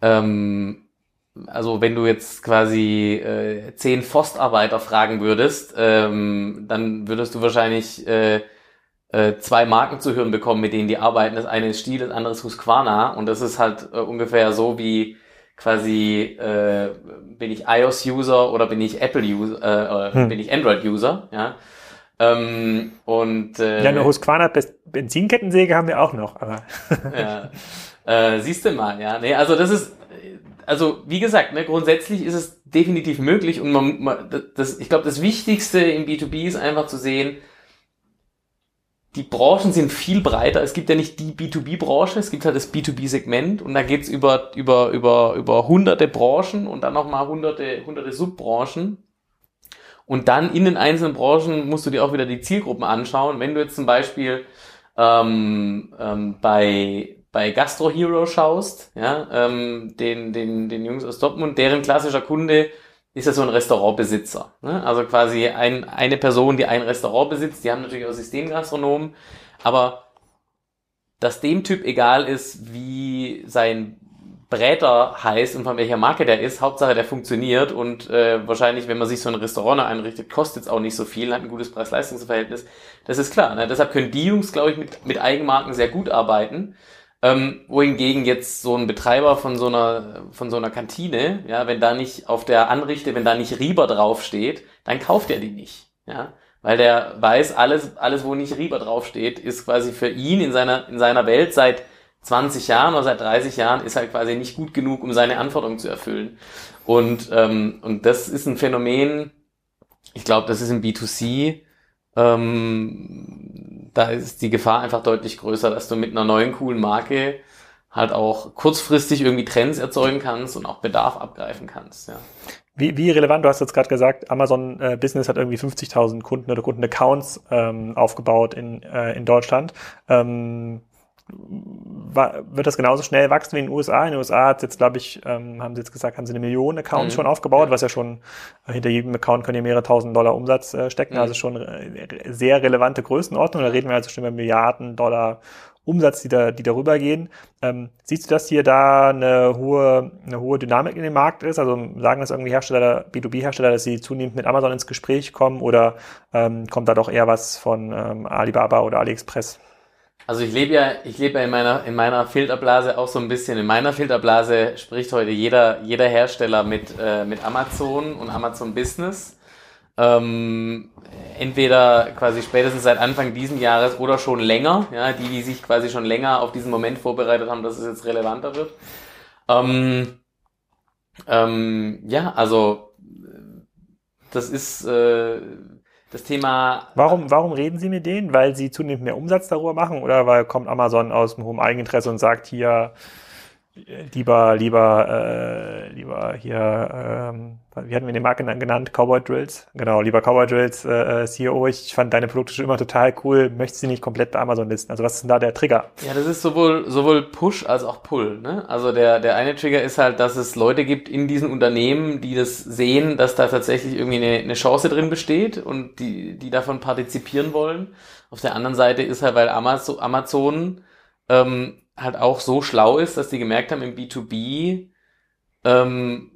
ähm, also wenn du jetzt quasi äh, zehn Forstarbeiter fragen würdest, ähm, dann würdest du wahrscheinlich äh, äh, zwei Marken zu hören bekommen, mit denen die arbeiten. Das eine ist Stiel, das andere ist Husqvarna und das ist halt äh, ungefähr so wie quasi äh, bin ich iOS-User oder bin ich Apple-User, äh, hm. bin ich Android-User, ja. Ähm, und äh, ja, eine Husqvarna Benzinkettensäge haben wir auch noch, aber ja. Äh, siehst du mal, ja. Nee, also das ist also wie gesagt, ne, grundsätzlich ist es definitiv möglich und man, man das, ich glaube, das Wichtigste im B2B ist einfach zu sehen, die Branchen sind viel breiter. Es gibt ja nicht die B2B-Branche, es gibt halt das B2B-Segment und da geht's über, über, über, über hunderte Branchen und dann nochmal hunderte, hunderte Subbranchen. Und dann in den einzelnen Branchen musst du dir auch wieder die Zielgruppen anschauen. Wenn du jetzt zum Beispiel ähm, ähm, bei, bei Gastro Hero schaust, ja, ähm, den, den, den Jungs aus Dortmund, deren klassischer Kunde ist ja so ein Restaurantbesitzer. Ne? Also quasi ein, eine Person, die ein Restaurant besitzt, die haben natürlich auch Systemgastronomen, aber dass dem Typ egal ist, wie sein Bräter heißt und von welcher Marke der ist, Hauptsache der funktioniert und äh, wahrscheinlich, wenn man sich so ein Restaurant einrichtet, kostet es auch nicht so viel, hat ein gutes Preis-Leistungs-Verhältnis. Das ist klar. Ne? Deshalb können die Jungs, glaube ich, mit, mit Eigenmarken sehr gut arbeiten. Ähm, wohingegen jetzt so ein Betreiber von so einer von so einer Kantine, ja, wenn da nicht auf der Anrichte, wenn da nicht Rieber draufsteht, dann kauft er die nicht, ja, weil der weiß, alles alles wo nicht Rieber draufsteht, ist quasi für ihn in seiner in seiner Welt seit 20 Jahren oder seit 30 Jahren ist halt quasi nicht gut genug, um seine Anforderungen zu erfüllen. Und ähm, und das ist ein Phänomen. Ich glaube, das ist im B2C ähm, da ist die Gefahr einfach deutlich größer, dass du mit einer neuen coolen Marke halt auch kurzfristig irgendwie Trends erzeugen kannst und auch Bedarf abgreifen kannst. Ja. Wie, wie relevant, du hast jetzt gerade gesagt, Amazon äh, Business hat irgendwie 50.000 Kunden oder Kundenaccounts ähm, aufgebaut in, äh, in Deutschland. Ähm, wird das genauso schnell wachsen wie in den USA? In den USA hat jetzt, glaube ich, ähm, haben sie jetzt gesagt, haben sie eine Million Accounts mhm. schon aufgebaut, was ja schon äh, hinter jedem Account können ja mehrere tausend Dollar Umsatz äh, stecken, mhm. also schon äh, sehr relevante Größenordnung. Da reden wir also schon über Milliarden Dollar Umsatz, die da, die darüber gehen. Ähm, siehst du, dass hier da eine hohe, eine hohe Dynamik in dem Markt ist? Also sagen das irgendwie Hersteller, B2B-Hersteller, dass sie zunehmend mit Amazon ins Gespräch kommen oder ähm, kommt da doch eher was von ähm, Alibaba oder AliExpress? Also ich lebe ja, ich lebe ja in meiner, in meiner Filterblase auch so ein bisschen. In meiner Filterblase spricht heute jeder, jeder Hersteller mit, äh, mit Amazon und Amazon Business. Ähm, entweder quasi spätestens seit Anfang diesen Jahres oder schon länger, ja, die, die sich quasi schon länger auf diesen Moment vorbereitet haben, dass es jetzt relevanter wird. Ähm, ähm, ja, also das ist äh, das Thema. Warum, warum reden Sie mit denen? Weil Sie zunehmend mehr Umsatz darüber machen oder weil kommt Amazon aus dem hohen Eigeninteresse und sagt hier, lieber, lieber, äh, lieber hier, ähm, wie hatten wir den Marken genannt? Cowboy Drills. Genau, lieber Cowboy Drills äh, CEO, ich fand deine Produkte schon immer total cool, möchtest sie nicht komplett bei Amazon listen? Also was ist denn da der Trigger? Ja, das ist sowohl, sowohl Push als auch Pull. Ne? Also der, der eine Trigger ist halt, dass es Leute gibt in diesen Unternehmen, die das sehen, dass da tatsächlich irgendwie eine, eine Chance drin besteht und die, die davon partizipieren wollen. Auf der anderen Seite ist halt, weil Amazon, Amazon ähm, halt auch so schlau ist, dass die gemerkt haben im B2B, ähm,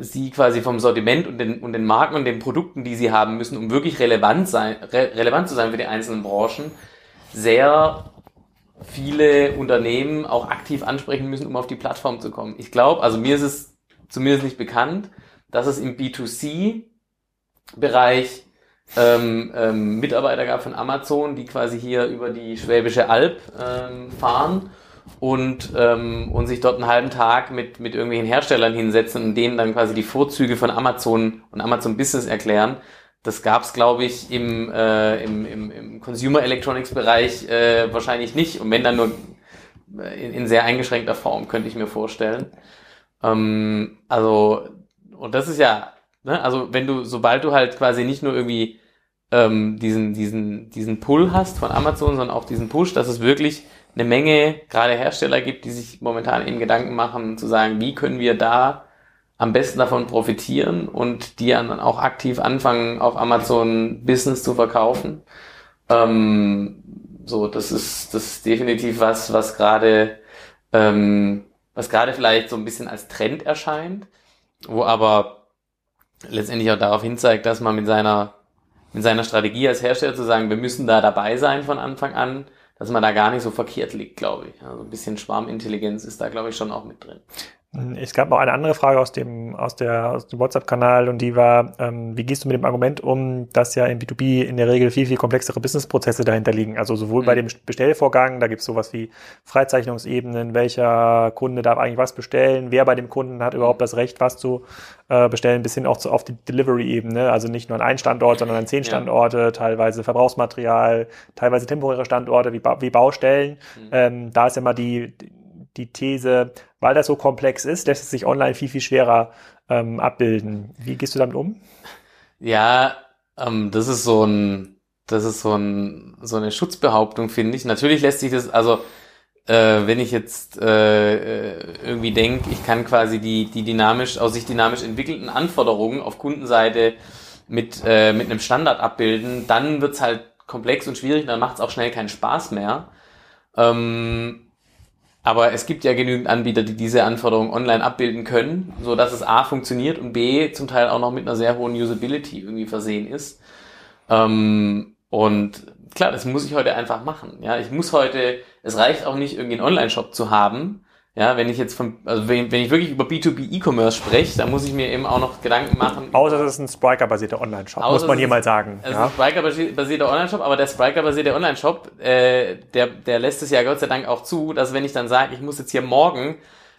sie quasi vom Sortiment und den, und den Marken und den Produkten, die sie haben müssen, um wirklich relevant sein, re relevant zu sein für die einzelnen Branchen, sehr viele Unternehmen auch aktiv ansprechen müssen, um auf die Plattform zu kommen. Ich glaube, also mir ist es zumindest nicht bekannt, dass es im B2C Bereich ähm, ähm, Mitarbeiter gab von Amazon, die quasi hier über die Schwäbische Alb ähm, fahren und, ähm, und sich dort einen halben Tag mit, mit irgendwelchen Herstellern hinsetzen und denen dann quasi die Vorzüge von Amazon und Amazon Business erklären. Das gab es, glaube ich, im, äh, im, im, im Consumer Electronics Bereich äh, wahrscheinlich nicht. Und wenn dann nur in, in sehr eingeschränkter Form, könnte ich mir vorstellen. Ähm, also, und das ist ja, ne, also wenn du, sobald du halt quasi nicht nur irgendwie ähm, diesen, diesen, diesen Pull hast von Amazon, sondern auch diesen Push, dass es wirklich eine Menge gerade Hersteller gibt, die sich momentan eben Gedanken machen, zu sagen, wie können wir da am besten davon profitieren und die dann auch aktiv anfangen, auf Amazon Business zu verkaufen. Ähm, so, das ist, das ist definitiv was, was gerade, ähm, was gerade vielleicht so ein bisschen als Trend erscheint, wo aber letztendlich auch darauf hinzeigt, dass man mit seiner, mit seiner Strategie als Hersteller zu sagen, wir müssen da dabei sein von Anfang an, dass man da gar nicht so verkehrt liegt, glaube ich. Also ein bisschen Schwarmintelligenz ist da, glaube ich, schon auch mit drin. Es gab noch eine andere Frage aus dem, aus der, aus dem WhatsApp-Kanal und die war, ähm, wie gehst du mit dem Argument um, dass ja im B2B in der Regel viel, viel komplexere Businessprozesse dahinter liegen? Also sowohl mhm. bei dem Bestellvorgang, da gibt es sowas wie Freizeichnungsebenen, welcher Kunde darf eigentlich was bestellen, wer bei dem Kunden hat überhaupt das Recht, was zu äh, bestellen, bis hin auch zu, auf die Delivery-Ebene, also nicht nur an einen Standort, sondern an zehn Standorte, ja. teilweise Verbrauchsmaterial, teilweise temporäre Standorte wie, ba wie Baustellen. Mhm. Ähm, da ist ja mal die, die These, weil das so komplex ist, lässt es sich online viel, viel schwerer ähm, abbilden. Wie gehst du damit um? Ja, ähm, das ist so ein, das ist so ein, so eine Schutzbehauptung, finde ich. Natürlich lässt sich das, also äh, wenn ich jetzt äh, äh irgendwie denke, ich kann quasi die, die dynamisch, aus sich dynamisch entwickelten Anforderungen auf Kundenseite mit, äh, mit einem Standard abbilden, dann wird's halt komplex und schwierig, dann macht's auch schnell keinen Spaß mehr. Ähm, aber es gibt ja genügend Anbieter, die diese Anforderungen online abbilden können, so dass es A funktioniert und B zum Teil auch noch mit einer sehr hohen Usability irgendwie versehen ist. Ähm, und klar, das muss ich heute einfach machen. Ja, ich muss heute, es reicht auch nicht irgendwie einen Online-Shop zu haben, ja, wenn ich jetzt von, also wenn, wenn ich wirklich über B2B E-Commerce spreche, dann muss ich mir eben auch noch Gedanken machen. Außer es ist ein Spriker-basierter Online-Shop, muss man hier mal sagen. Es ja. ist ein Spriker-basierter Online-Shop, aber der Spriker-basierte Online-Shop, äh, der, der lässt es ja Gott sei Dank auch zu, dass wenn ich dann sage, ich muss jetzt hier morgen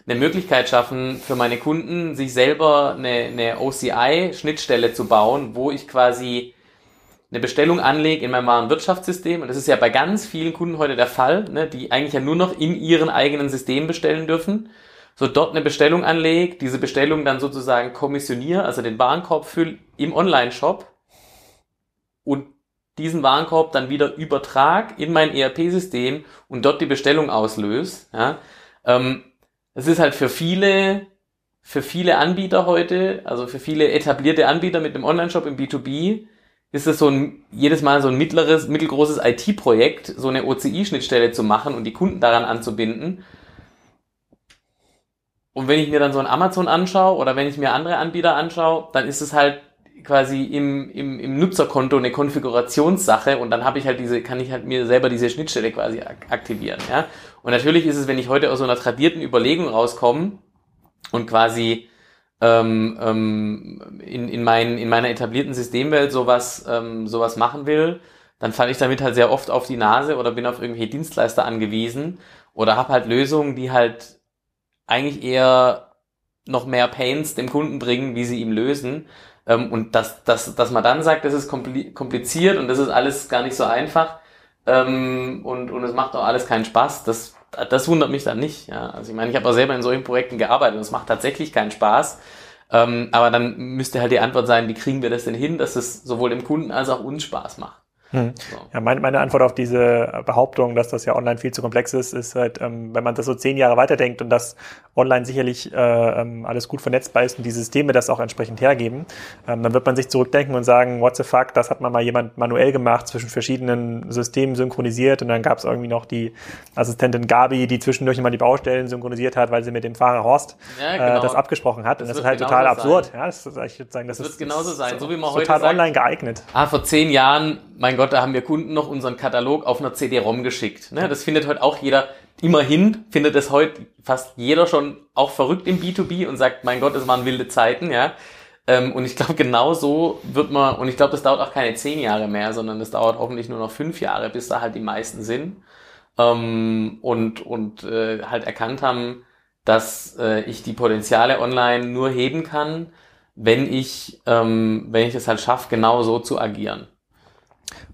eine Möglichkeit schaffen für meine Kunden, sich selber eine, eine OCI-Schnittstelle zu bauen, wo ich quasi eine Bestellung anlege in meinem Warenwirtschaftssystem, und das ist ja bei ganz vielen Kunden heute der Fall, ne, die eigentlich ja nur noch in ihren eigenen Systemen bestellen dürfen, so dort eine Bestellung anlege, diese Bestellung dann sozusagen kommissioniere, also den Warenkorb fülle im Online-Shop und diesen Warenkorb dann wieder übertrag in mein ERP-System und dort die Bestellung auslöse. Ja. Ähm, das ist halt für viele, für viele Anbieter heute, also für viele etablierte Anbieter mit einem Online-Shop im B2B, ist es so ein, jedes Mal so ein mittleres, mittelgroßes IT-Projekt, so eine OCI-Schnittstelle zu machen und die Kunden daran anzubinden. Und wenn ich mir dann so ein Amazon anschaue oder wenn ich mir andere Anbieter anschaue, dann ist es halt quasi im, im, im Nutzerkonto eine Konfigurationssache und dann habe ich halt diese, kann ich halt mir selber diese Schnittstelle quasi aktivieren. Ja? Und natürlich ist es, wenn ich heute aus so einer tradierten Überlegung rauskomme und quasi ähm, ähm, in, in, mein, in meiner etablierten Systemwelt sowas, ähm, sowas machen will, dann falle ich damit halt sehr oft auf die Nase oder bin auf irgendwelche Dienstleister angewiesen oder habe halt Lösungen, die halt eigentlich eher noch mehr Pains dem Kunden bringen, wie sie ihm lösen. Ähm, und dass, dass, dass man dann sagt, das ist kompliziert und das ist alles gar nicht so einfach ähm, und, und es macht auch alles keinen Spaß, das das wundert mich dann nicht. Ja. Also ich meine, ich habe auch selber in solchen Projekten gearbeitet und es macht tatsächlich keinen Spaß. Ähm, aber dann müsste halt die Antwort sein, wie kriegen wir das denn hin, dass es sowohl dem Kunden als auch uns Spaß macht. Hm. So. Ja, meine, meine Antwort auf diese Behauptung, dass das ja online viel zu komplex ist, ist halt, ähm, wenn man das so zehn Jahre weiterdenkt und das online sicherlich äh, ähm, alles gut vernetzbar ist und die Systeme das auch entsprechend hergeben, ähm, dann wird man sich zurückdenken und sagen, what the fuck, das hat man mal jemand manuell gemacht, zwischen verschiedenen Systemen synchronisiert und dann gab es irgendwie noch die Assistentin Gabi, die zwischendurch immer die Baustellen synchronisiert hat, weil sie mit dem Fahrer Horst ja, genau. äh, das abgesprochen hat. Das und das ist halt total absurd. Ja, das, ich würde sagen, das, das ist, wird genauso sein, so wie man heute total sagt, online geeignet. Ah, vor zehn Jahren, mein Gott, Gott, da haben wir Kunden noch unseren Katalog auf einer CD-ROM geschickt. Ne? Das findet heute auch jeder. Immerhin findet es heute fast jeder schon auch verrückt im B2B und sagt, mein Gott, es waren wilde Zeiten, ja. Ähm, und ich glaube, genau so wird man, und ich glaube, das dauert auch keine zehn Jahre mehr, sondern das dauert hoffentlich nur noch fünf Jahre, bis da halt die meisten sind. Ähm, und und äh, halt erkannt haben, dass äh, ich die Potenziale online nur heben kann, wenn ich, ähm, wenn ich es halt schaffe, genau so zu agieren.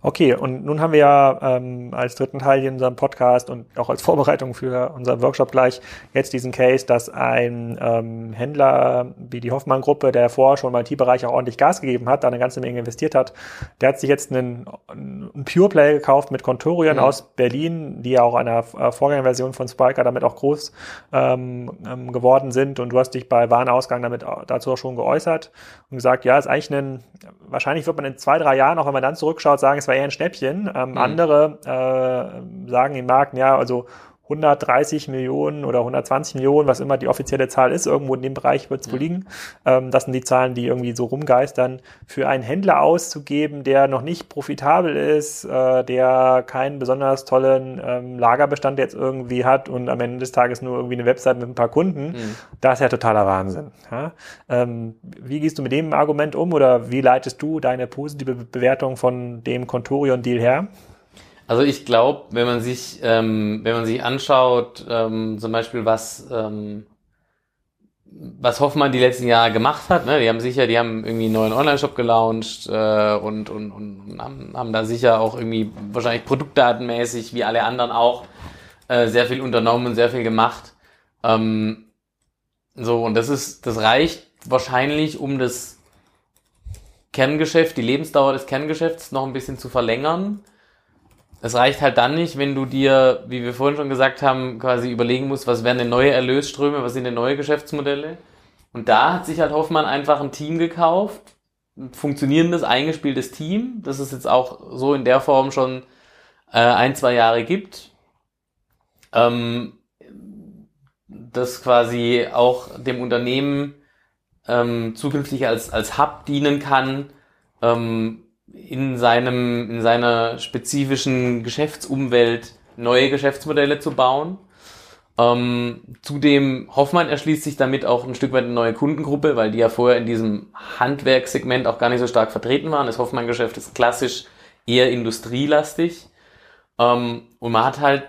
Okay, und nun haben wir ja ähm, als dritten Teil in unserem Podcast und auch als Vorbereitung für unseren Workshop gleich jetzt diesen Case, dass ein ähm, Händler wie die Hoffmann-Gruppe, der vorher schon im IT-Bereich auch ordentlich Gas gegeben hat, da eine ganze Menge investiert hat, der hat sich jetzt einen, einen Pure Play gekauft mit Contorian mhm. aus Berlin, die ja auch einer äh, Vorgängerversion von Spiker damit auch groß ähm, ähm, geworden sind. Und du hast dich bei Warenausgang damit dazu auch schon geäußert und gesagt, ja, ist eigentlich ein, wahrscheinlich wird man in zwei, drei Jahren, auch wenn man dann zurückschaut, sagen, es war eher ein Schnäppchen. Ähm, mhm. Andere äh, sagen im Markt, ja, also 130 Millionen oder 120 Millionen, was immer die offizielle Zahl ist, irgendwo in dem Bereich wird es wohl liegen. Ähm, das sind die Zahlen, die irgendwie so rumgeistern. Für einen Händler auszugeben, der noch nicht profitabel ist, äh, der keinen besonders tollen ähm, Lagerbestand jetzt irgendwie hat und am Ende des Tages nur irgendwie eine Website mit ein paar Kunden, mhm. das ist ja totaler Wahnsinn. Ja? Ähm, wie gehst du mit dem Argument um oder wie leitest du deine positive Bewertung von dem Contorion-Deal her? Also ich glaube, wenn man sich, ähm, wenn man sich anschaut, ähm, zum Beispiel was, ähm, was Hoffmann die letzten Jahre gemacht hat, ne? die haben sicher, die haben irgendwie einen neuen Online-Shop gelauncht äh, und, und, und haben, haben da sicher auch irgendwie wahrscheinlich produktdatenmäßig, wie alle anderen auch, äh, sehr viel unternommen und sehr viel gemacht. Ähm, so, und das ist, das reicht wahrscheinlich, um das Kerngeschäft, die Lebensdauer des Kerngeschäfts noch ein bisschen zu verlängern es reicht halt dann nicht, wenn du dir, wie wir vorhin schon gesagt haben, quasi überlegen musst, was wären denn neue Erlösströme, was sind denn neue Geschäftsmodelle. Und da hat sich halt Hoffmann einfach ein Team gekauft, ein funktionierendes, eingespieltes Team, das es jetzt auch so in der Form schon äh, ein, zwei Jahre gibt, ähm, das quasi auch dem Unternehmen ähm, zukünftig als, als Hub dienen kann, ähm, in seinem, in seiner spezifischen Geschäftsumwelt neue Geschäftsmodelle zu bauen. Ähm, zudem Hoffmann erschließt sich damit auch ein Stück weit eine neue Kundengruppe, weil die ja vorher in diesem Handwerkssegment auch gar nicht so stark vertreten waren. Das Hoffmann-Geschäft ist klassisch eher industrielastig. Ähm, und man hat halt,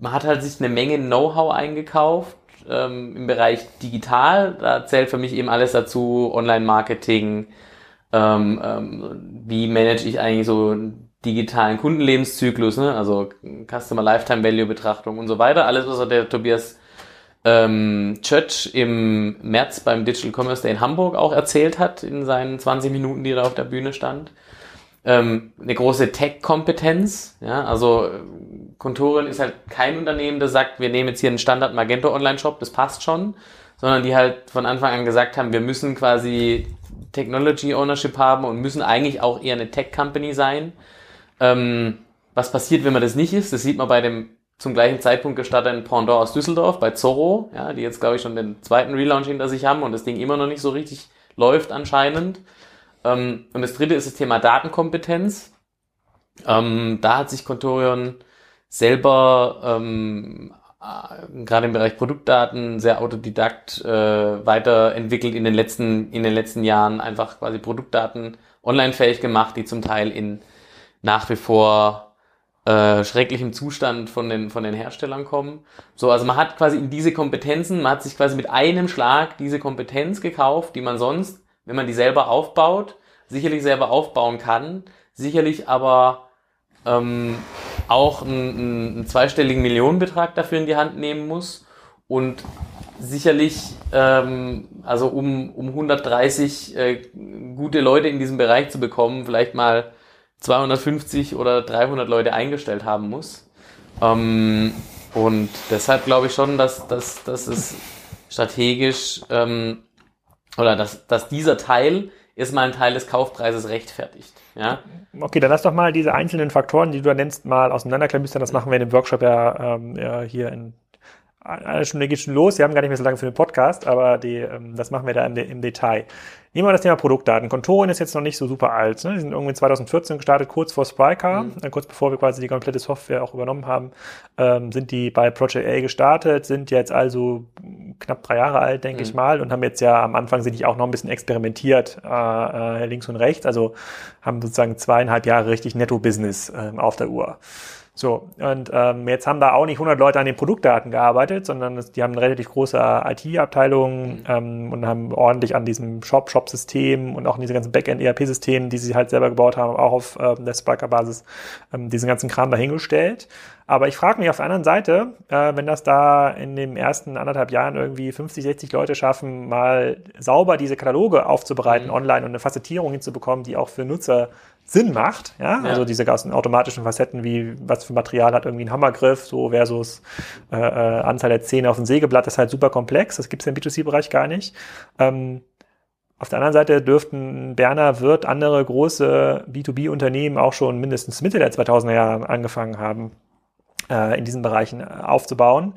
man hat halt sich eine Menge Know-how eingekauft ähm, im Bereich digital. Da zählt für mich eben alles dazu, Online-Marketing, ähm, ähm, wie manage ich eigentlich so digitalen Kundenlebenszyklus, ne? also Customer Lifetime Value Betrachtung und so weiter. Alles, was der Tobias ähm, Church im März beim Digital Commerce Day in Hamburg auch erzählt hat, in seinen 20 Minuten, die er auf der Bühne stand. Ähm, eine große Tech-Kompetenz, ja, also Kontorin ist halt kein Unternehmen, das sagt, wir nehmen jetzt hier einen Standard Magento Online-Shop, das passt schon, sondern die halt von Anfang an gesagt haben, wir müssen quasi Technology Ownership haben und müssen eigentlich auch eher eine Tech Company sein. Ähm, was passiert, wenn man das nicht ist? Das sieht man bei dem zum gleichen Zeitpunkt gestarteten Pendant aus Düsseldorf, bei Zorro, ja, die jetzt, glaube ich, schon den zweiten Relaunch hinter sich haben und das Ding immer noch nicht so richtig läuft anscheinend. Ähm, und das dritte ist das Thema Datenkompetenz. Ähm, da hat sich Contorion selber ähm, äh, gerade im Bereich Produktdaten sehr autodidakt äh, weiterentwickelt in den letzten in den letzten Jahren einfach quasi Produktdaten online fähig gemacht, die zum Teil in nach wie vor äh, schrecklichem Zustand von den von den Herstellern kommen. So, also man hat quasi in diese Kompetenzen, man hat sich quasi mit einem Schlag diese Kompetenz gekauft, die man sonst, wenn man die selber aufbaut, sicherlich selber aufbauen kann, sicherlich aber ähm, auch einen, einen zweistelligen Millionenbetrag dafür in die Hand nehmen muss und sicherlich ähm, also um, um 130 äh, gute Leute in diesem Bereich zu bekommen, vielleicht mal 250 oder 300 Leute eingestellt haben muss. Ähm, und deshalb glaube ich schon, dass, dass, dass es strategisch ähm, oder dass, dass dieser Teil erstmal einen Teil des Kaufpreises rechtfertigt. Ja? Okay, dann lass doch mal diese einzelnen Faktoren, die du da nennst, mal auseinanderklamüstern. Das machen wir in dem Workshop ja, ähm, ja hier in eine Stunde geht schon los. Wir haben gar nicht mehr so lange für den Podcast, aber die, ähm, das machen wir da im, im Detail. Nehmen wir das Thema Produktdaten. Contorin ist jetzt noch nicht so super alt. Ne? Die sind irgendwie 2014 gestartet, kurz vor Sprycar, mhm. kurz bevor wir quasi die komplette Software auch übernommen haben, ähm, sind die bei Project A gestartet, sind jetzt also knapp drei Jahre alt, denke mhm. ich mal, und haben jetzt ja am Anfang sind die auch noch ein bisschen experimentiert, äh, äh, links und rechts, also haben sozusagen zweieinhalb Jahre richtig Netto-Business äh, auf der Uhr. So, und ähm, jetzt haben da auch nicht 100 Leute an den Produktdaten gearbeitet, sondern es, die haben eine relativ große IT-Abteilung mhm. ähm, und haben ordentlich an diesem Shop-Shop-System und auch an diese ganzen Backend-ERP-Systemen, die sie halt selber gebaut haben, auch auf ähm, der Sparker-Basis, ähm, diesen ganzen Kram dahingestellt. Aber ich frage mich auf der anderen Seite, äh, wenn das da in den ersten anderthalb Jahren irgendwie 50, 60 Leute schaffen, mal sauber diese Kataloge aufzubereiten mhm. online und eine Facettierung hinzubekommen, die auch für Nutzer Sinn macht. Ja? ja? Also diese ganzen automatischen Facetten, wie was für Material hat irgendwie ein Hammergriff, so versus äh, äh, Anzahl der Zähne auf dem Sägeblatt, das ist halt super komplex. Das gibt es im B2C-Bereich gar nicht. Ähm, auf der anderen Seite dürften Berner Wirt andere große B2B-Unternehmen auch schon mindestens Mitte der 2000er Jahre angefangen haben, äh, in diesen Bereichen aufzubauen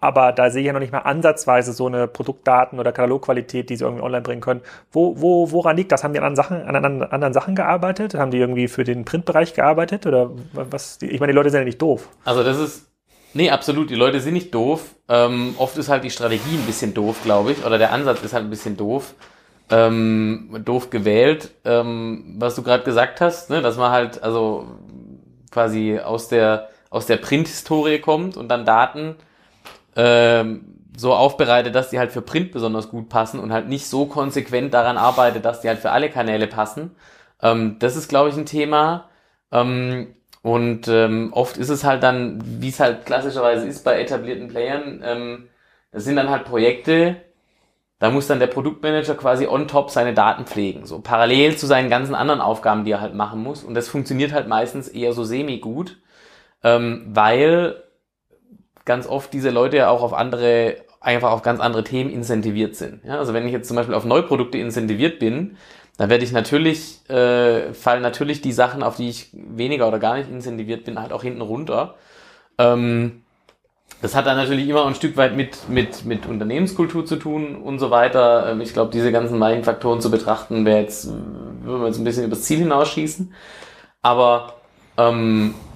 aber da sehe ich ja noch nicht mal ansatzweise so eine Produktdaten- oder Katalogqualität, die sie irgendwie online bringen können. Wo, wo, woran liegt das? Haben die an anderen Sachen, an anderen Sachen gearbeitet? Haben die irgendwie für den Printbereich gearbeitet? Oder was? Ich meine, die Leute sind ja nicht doof. Also das ist, nee, absolut, die Leute sind nicht doof. Ähm, oft ist halt die Strategie ein bisschen doof, glaube ich, oder der Ansatz ist halt ein bisschen doof. Ähm, doof gewählt, ähm, was du gerade gesagt hast, ne, dass man halt also quasi aus der aus der Printhistorie kommt und dann Daten ähm, so aufbereitet, dass die halt für Print besonders gut passen und halt nicht so konsequent daran arbeitet, dass die halt für alle Kanäle passen. Ähm, das ist, glaube ich, ein Thema. Ähm, und ähm, oft ist es halt dann, wie es halt klassischerweise ist bei etablierten Playern, ähm, das sind dann halt Projekte, da muss dann der Produktmanager quasi on top seine Daten pflegen, so parallel zu seinen ganzen anderen Aufgaben, die er halt machen muss. Und das funktioniert halt meistens eher so semi gut, ähm, weil ganz oft diese Leute ja auch auf andere, einfach auf ganz andere Themen incentiviert sind. Ja, also wenn ich jetzt zum Beispiel auf Neuprodukte incentiviert bin, dann werde ich natürlich, äh, fallen natürlich die Sachen, auf die ich weniger oder gar nicht incentiviert bin, halt auch hinten runter. Ähm, das hat dann natürlich immer ein Stück weit mit, mit, mit Unternehmenskultur zu tun und so weiter. Ähm, ich glaube, diese ganzen beiden Faktoren zu betrachten, wäre jetzt, würden wir jetzt ein bisschen übers Ziel hinausschießen. Aber ähm, äh,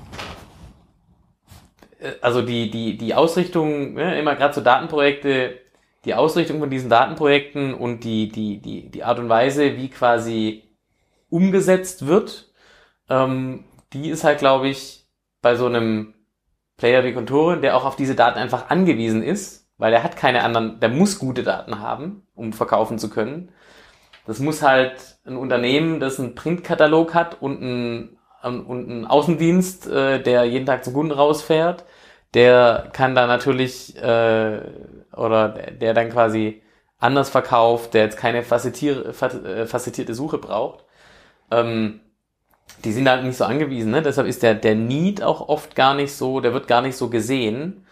also die, die, die Ausrichtung, ne, immer gerade so Datenprojekte, die Ausrichtung von diesen Datenprojekten und die, die, die, die Art und Weise, wie quasi umgesetzt wird, ähm, die ist halt, glaube ich, bei so einem Player wie Contorin, der auch auf diese Daten einfach angewiesen ist, weil er hat keine anderen, der muss gute Daten haben, um verkaufen zu können. Das muss halt ein Unternehmen, das einen Printkatalog hat und ein und ein Außendienst, äh, der jeden Tag zum Kunden rausfährt, der kann da natürlich äh, oder der dann quasi anders verkauft, der jetzt keine facettier, äh, facettierte Suche braucht. Ähm, die sind halt nicht so angewiesen, ne? deshalb ist der, der Need auch oft gar nicht so, der wird gar nicht so gesehen.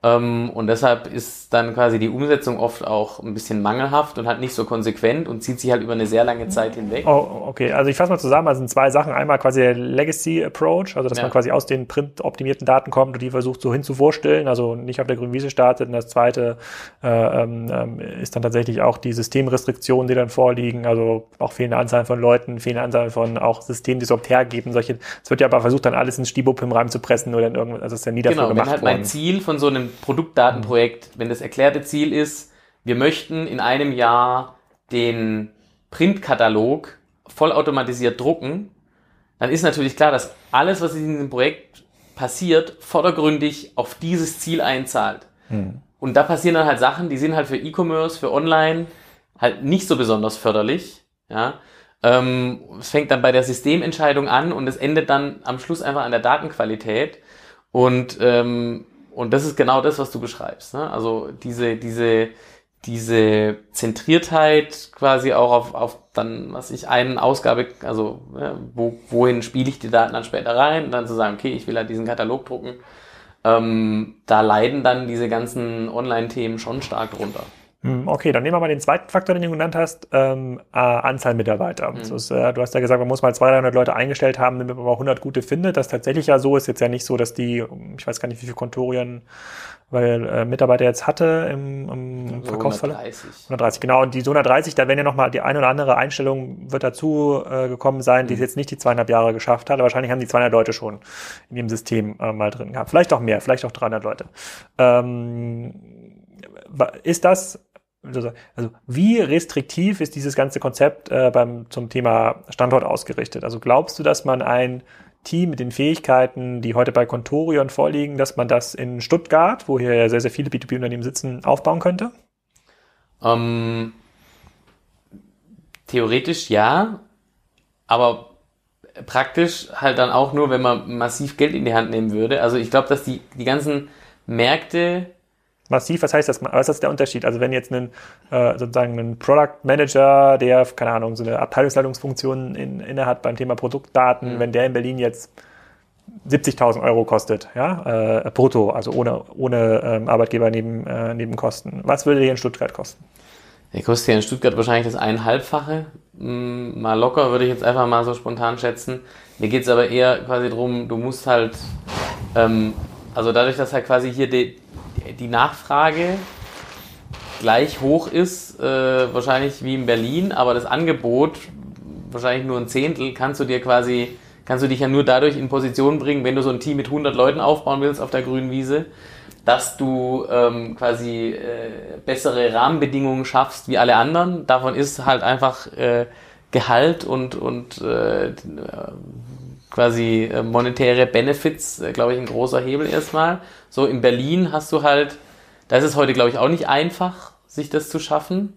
Ähm, und deshalb ist dann quasi die Umsetzung oft auch ein bisschen mangelhaft und halt nicht so konsequent und zieht sich halt über eine sehr lange Zeit hinweg. Oh, okay. Also ich fasse mal zusammen, also sind zwei Sachen. Einmal quasi der Legacy Approach, also dass ja. man quasi aus den print-optimierten Daten kommt und die versucht so hinzuvorstellen, also nicht auf der grünen Wiese startet. Und das zweite äh, ähm, ähm, ist dann tatsächlich auch die Systemrestriktionen, die dann vorliegen, also auch fehlende Anzahl von Leuten, fehlende Anzahl von auch Systemen, die es überhaupt hergeben. Solche, es wird ja aber versucht, dann alles ins Stibopim reinzupressen oder in irgendwas, also ist ja nie dafür genau, gemacht halt worden. mein Ziel von so einem Produktdatenprojekt, wenn das erklärte Ziel ist, wir möchten in einem Jahr den Printkatalog vollautomatisiert drucken, dann ist natürlich klar, dass alles, was in diesem Projekt passiert, vordergründig auf dieses Ziel einzahlt. Hm. Und da passieren dann halt Sachen, die sind halt für E-Commerce, für Online halt nicht so besonders förderlich. Ja, ähm, es fängt dann bei der Systementscheidung an und es endet dann am Schluss einfach an der Datenqualität. Und ähm, und das ist genau das, was du beschreibst. Ne? Also diese, diese, diese Zentriertheit quasi auch auf, auf dann, was ich, einen Ausgabe, also ja, wo, wohin spiele ich die Daten dann später rein und dann zu sagen, okay, ich will halt diesen Katalog drucken. Ähm, da leiden dann diese ganzen Online-Themen schon stark drunter. Hm, okay, dann nehmen wir mal den zweiten Faktor, den du genannt hast, ähm, äh, Anzahl Mitarbeiter. Mhm. Ist, äh, du hast ja gesagt, man muss mal 200, 300 Leute eingestellt haben, damit man mal 100 gute findet. Das ist tatsächlich ja so. Ist jetzt ja nicht so, dass die, ich weiß gar nicht, wie viele Kontorien weil äh, Mitarbeiter jetzt hatte im, im so Verkaufsfall. 130. 130, genau. Und die so 130, da werden ja nochmal die eine oder andere Einstellung wird dazu äh, gekommen sein, die Mhm. jetzt nicht die zweieinhalb Jahre geschafft hat. Aber wahrscheinlich haben die 200 Leute schon in ihrem System äh, mal drin gehabt. Vielleicht auch mehr, vielleicht auch 300 Leute. Ähm, ist das also wie restriktiv ist dieses ganze Konzept äh, beim zum Thema Standort ausgerichtet? Also glaubst du, dass man ein Team mit den Fähigkeiten, die heute bei Contorion vorliegen, dass man das in Stuttgart, wo hier ja sehr, sehr viele B2B-Unternehmen sitzen, aufbauen könnte? Ähm, theoretisch ja, aber praktisch halt dann auch nur, wenn man massiv Geld in die Hand nehmen würde. Also ich glaube, dass die, die ganzen Märkte, Massiv, was heißt das? Was ist der Unterschied? Also wenn jetzt ein äh, sozusagen ein Product Manager, der, keine Ahnung, so eine Abteilungsleitungsfunktion in, inne hat beim Thema Produktdaten, Mhm. wenn der in Berlin jetzt 70.000 Euro kostet, ja, äh, brutto, also ohne, ohne ähm, Arbeitgeber neben, äh, Nebenkosten. Was würde der in Stuttgart kosten? der kostet ja in Stuttgart wahrscheinlich das eineinhalbfache. Mm, Mal locker würde ich jetzt einfach mal so spontan schätzen. Mir geht's aber eher quasi drum, du musst halt, ähm, also dadurch, dass halt quasi hier die, die Nachfrage gleich hoch ist, äh, wahrscheinlich wie in Berlin, aber das Angebot wahrscheinlich nur ein Zehntel, kannst du dir quasi, kannst du dich ja nur dadurch in Position bringen, wenn du so ein Team mit 100 Leuten aufbauen willst auf der grünen Wiese, dass du ähm, quasi äh, bessere Rahmenbedingungen schaffst wie alle anderen. Davon ist halt einfach äh, Gehalt und, und äh, quasi äh, monetäre Benefits, äh, glaube ich, ein großer Hebel erstmal. So in Berlin hast du halt, da ist es heute, glaube ich, auch nicht einfach, sich das zu schaffen.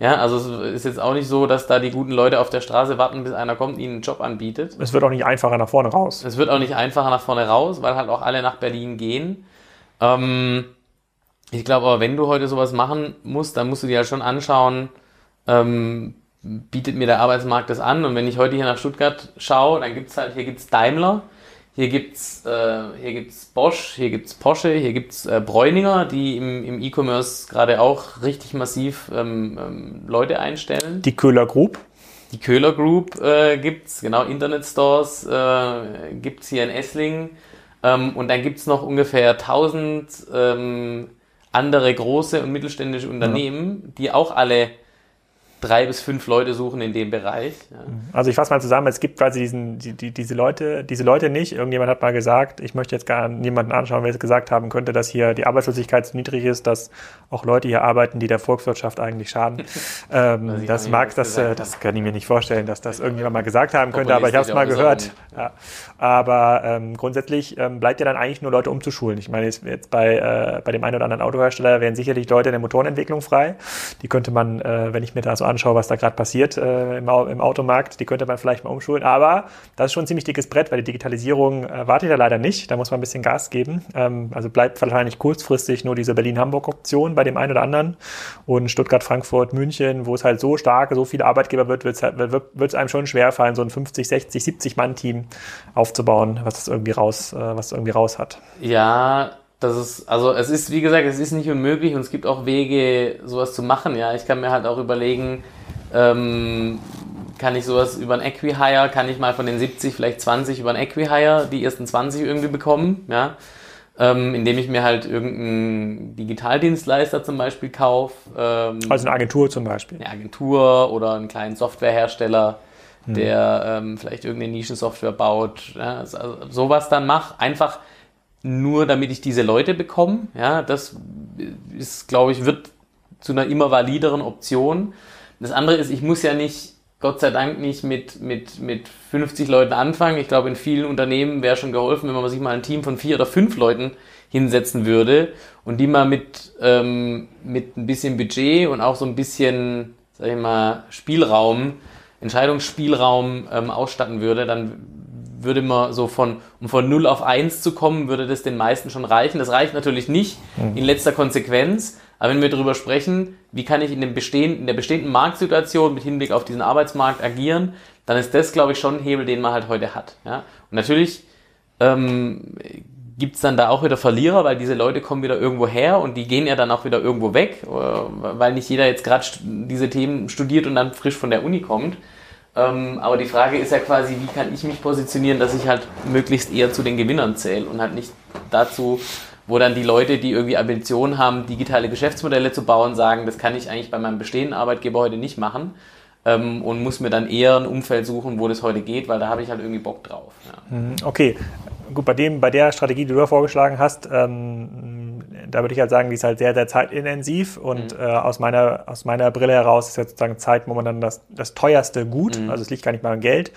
Ja, also es ist jetzt auch nicht so, dass da die guten Leute auf der Straße warten, bis einer kommt und ihnen einen Job anbietet. Es wird auch nicht einfacher nach vorne raus. Es wird auch nicht einfacher nach vorne raus, weil halt auch alle nach Berlin gehen. Ähm, ich glaube aber, wenn du heute sowas machen musst, dann musst du dir halt schon anschauen, ähm, bietet mir der Arbeitsmarkt das an. Und wenn ich heute hier nach Stuttgart schaue, dann gibt's halt, hier gibt's Daimler, hier gibt's äh, hier gibt's Bosch, hier gibt's Porsche, hier gibt's äh, Bräuninger, die im, im E-Commerce gerade auch richtig massiv ähm, ähm, Leute einstellen. Die Köhler Group, Die Köhler Group äh, gibt's, genau, Internetstores äh, gibt's hier in Esslingen. Ähm, und dann gibt's noch ungefähr 1000 ähm, andere große und mittelständische Unternehmen, die auch alle drei bis fünf Leute suchen in dem Bereich. Ja. Also ich fasse mal zusammen, es gibt quasi diesen, die, die, diese Leute, diese Leute nicht. Irgendjemand hat mal gesagt, ich möchte jetzt gar niemanden anschauen, wer es gesagt haben könnte, dass hier die Arbeitslosigkeit so niedrig ist, dass auch Leute hier arbeiten, die der Volkswirtschaft eigentlich schaden. ähm, das mag, das das, äh, das kann ich mir nicht vorstellen, dass das irgendjemand mal gesagt haben könnte, aber ich habe es mal gehört. Ja. Aber ähm, grundsätzlich ähm, bleibt ja dann eigentlich nur Leute umzuschulen. Ich meine, jetzt, jetzt bei, äh, bei dem einen oder anderen Autohersteller wären sicherlich Leute in der Motorenentwicklung frei. Die könnte man, äh, wenn ich mir da so anschaue, was da gerade passiert äh, im, im Automarkt, die könnte man vielleicht mal umschulen. Aber das ist schon ein ziemlich dickes Brett, weil die Digitalisierung äh, wartet ja leider nicht. Da muss man ein bisschen Gas geben. Ähm, also bleibt wahrscheinlich kurzfristig nur diese Berlin-Hamburg-Option bei dem einen oder anderen. Und Stuttgart, Frankfurt, München, wo es halt so stark, so viele Arbeitgeber wird, halt, wird es einem schon schwerfallen, so ein 50, 60, 70 Mann-Team aufzubauen, was irgendwie raus, äh, was irgendwie raus hat. Ja, das ist, also es ist, wie gesagt, es ist nicht unmöglich und es gibt auch Wege, sowas zu machen. Ja, ich kann mir halt auch überlegen, ähm, kann ich sowas über ein Equihire, kann ich mal von den 70 vielleicht 20 über ein Equihire die ersten 20 irgendwie bekommen, ja, ähm, indem ich mir halt irgendeinen Digitaldienstleister zum Beispiel kaufe, ähm, Also eine Agentur zum Beispiel. eine Agentur oder einen kleinen Softwarehersteller, der ähm, vielleicht irgendeine Nischensoftware baut, ja, also sowas dann mach, einfach nur damit ich diese Leute bekomme, ja, das ist, glaube ich, wird zu einer immer valideren Option. Das andere ist, ich muss ja nicht, Gott sei Dank nicht mit, mit, mit 50 Leuten anfangen. Ich glaube, in vielen Unternehmen wäre schon geholfen, wenn man sich mal ein Team von vier oder fünf Leuten hinsetzen würde und die mal mit, ähm, mit ein bisschen Budget und auch so ein bisschen, sag ich mal, Spielraum, Entscheidungsspielraum ähm, ausstatten würde, dann würde man so von, um von 0 auf 1 zu kommen, würde das den meisten schon reichen. Das reicht natürlich nicht in letzter Konsequenz, aber wenn wir darüber sprechen, wie kann ich in, dem bestehenden, in der bestehenden Marktsituation mit Hinblick auf diesen Arbeitsmarkt agieren, dann ist das, glaube ich, schon ein Hebel, den man halt heute hat. Ja? Und natürlich ähm, gibt's dann da auch wieder Verlierer, weil diese Leute kommen wieder irgendwo her und die gehen ja dann auch wieder irgendwo weg, äh, weil nicht jeder jetzt gerade diese Themen studiert und dann frisch von der Uni kommt. Ähm, aber die Frage ist ja quasi, wie kann ich mich positionieren, dass ich halt möglichst eher zu den Gewinnern zähle und halt nicht dazu, wo dann die Leute, die irgendwie Ambitionen haben, digitale Geschäftsmodelle zu bauen, sagen, das kann ich eigentlich bei meinem bestehenden Arbeitgeber heute nicht machen ähm, und muss mir dann eher ein Umfeld suchen, wo das heute geht, weil da habe ich halt irgendwie Bock drauf. Ja. Mhm, okay, gut, bei dem, bei der Strategie, die du da vorgeschlagen hast, ähm, da würde ich halt sagen, die ist halt sehr, sehr zeitintensiv und mhm. äh, aus, meiner, aus meiner Brille heraus ist jetzt sozusagen Zeit momentan das, das teuerste Gut. Mhm. Also es liegt gar nicht mal am Geld.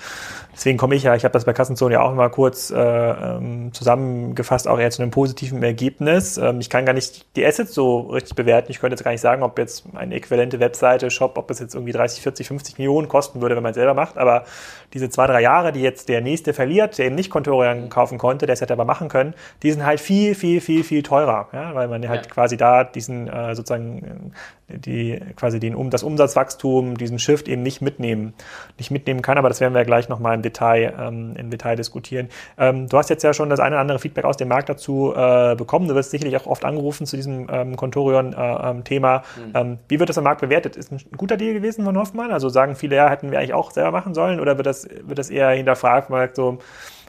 Deswegen komme ich ja, ich habe das bei Kassenzone ja auch mal kurz äh, ähm, zusammengefasst, auch eher zu einem positiven Ergebnis. Ähm, ich kann gar nicht die Assets so richtig bewerten. Ich könnte jetzt gar nicht sagen, ob jetzt eine äquivalente Webseite, Shop, ob das jetzt irgendwie 30, 40, 50 Millionen kosten würde, wenn man es selber macht. Aber diese zwei, drei Jahre, die jetzt der nächste verliert, der eben nicht Contorian kaufen konnte, der es hätte aber machen können, die sind halt viel, viel, viel, viel teurer. Ja? Weil man halt ja. quasi da diesen äh, sozusagen die quasi den, um, das Umsatzwachstum, diesen Shift eben nicht mitnehmen, nicht mitnehmen kann, aber das werden wir gleich nochmal im Detail, ähm, im Detail diskutieren. Ähm, du hast jetzt ja schon das eine oder andere Feedback aus dem Markt dazu äh, bekommen. Du wirst sicherlich auch oft angerufen zu diesem ähm, Contorion-Thema. Äh, mhm. Ähm, wie wird das am Markt bewertet? Ist ein guter Deal gewesen von Hoffmann? Also sagen viele, ja, hätten wir eigentlich auch selber machen sollen oder wird das, wird das eher hinterfragt, man sagt so,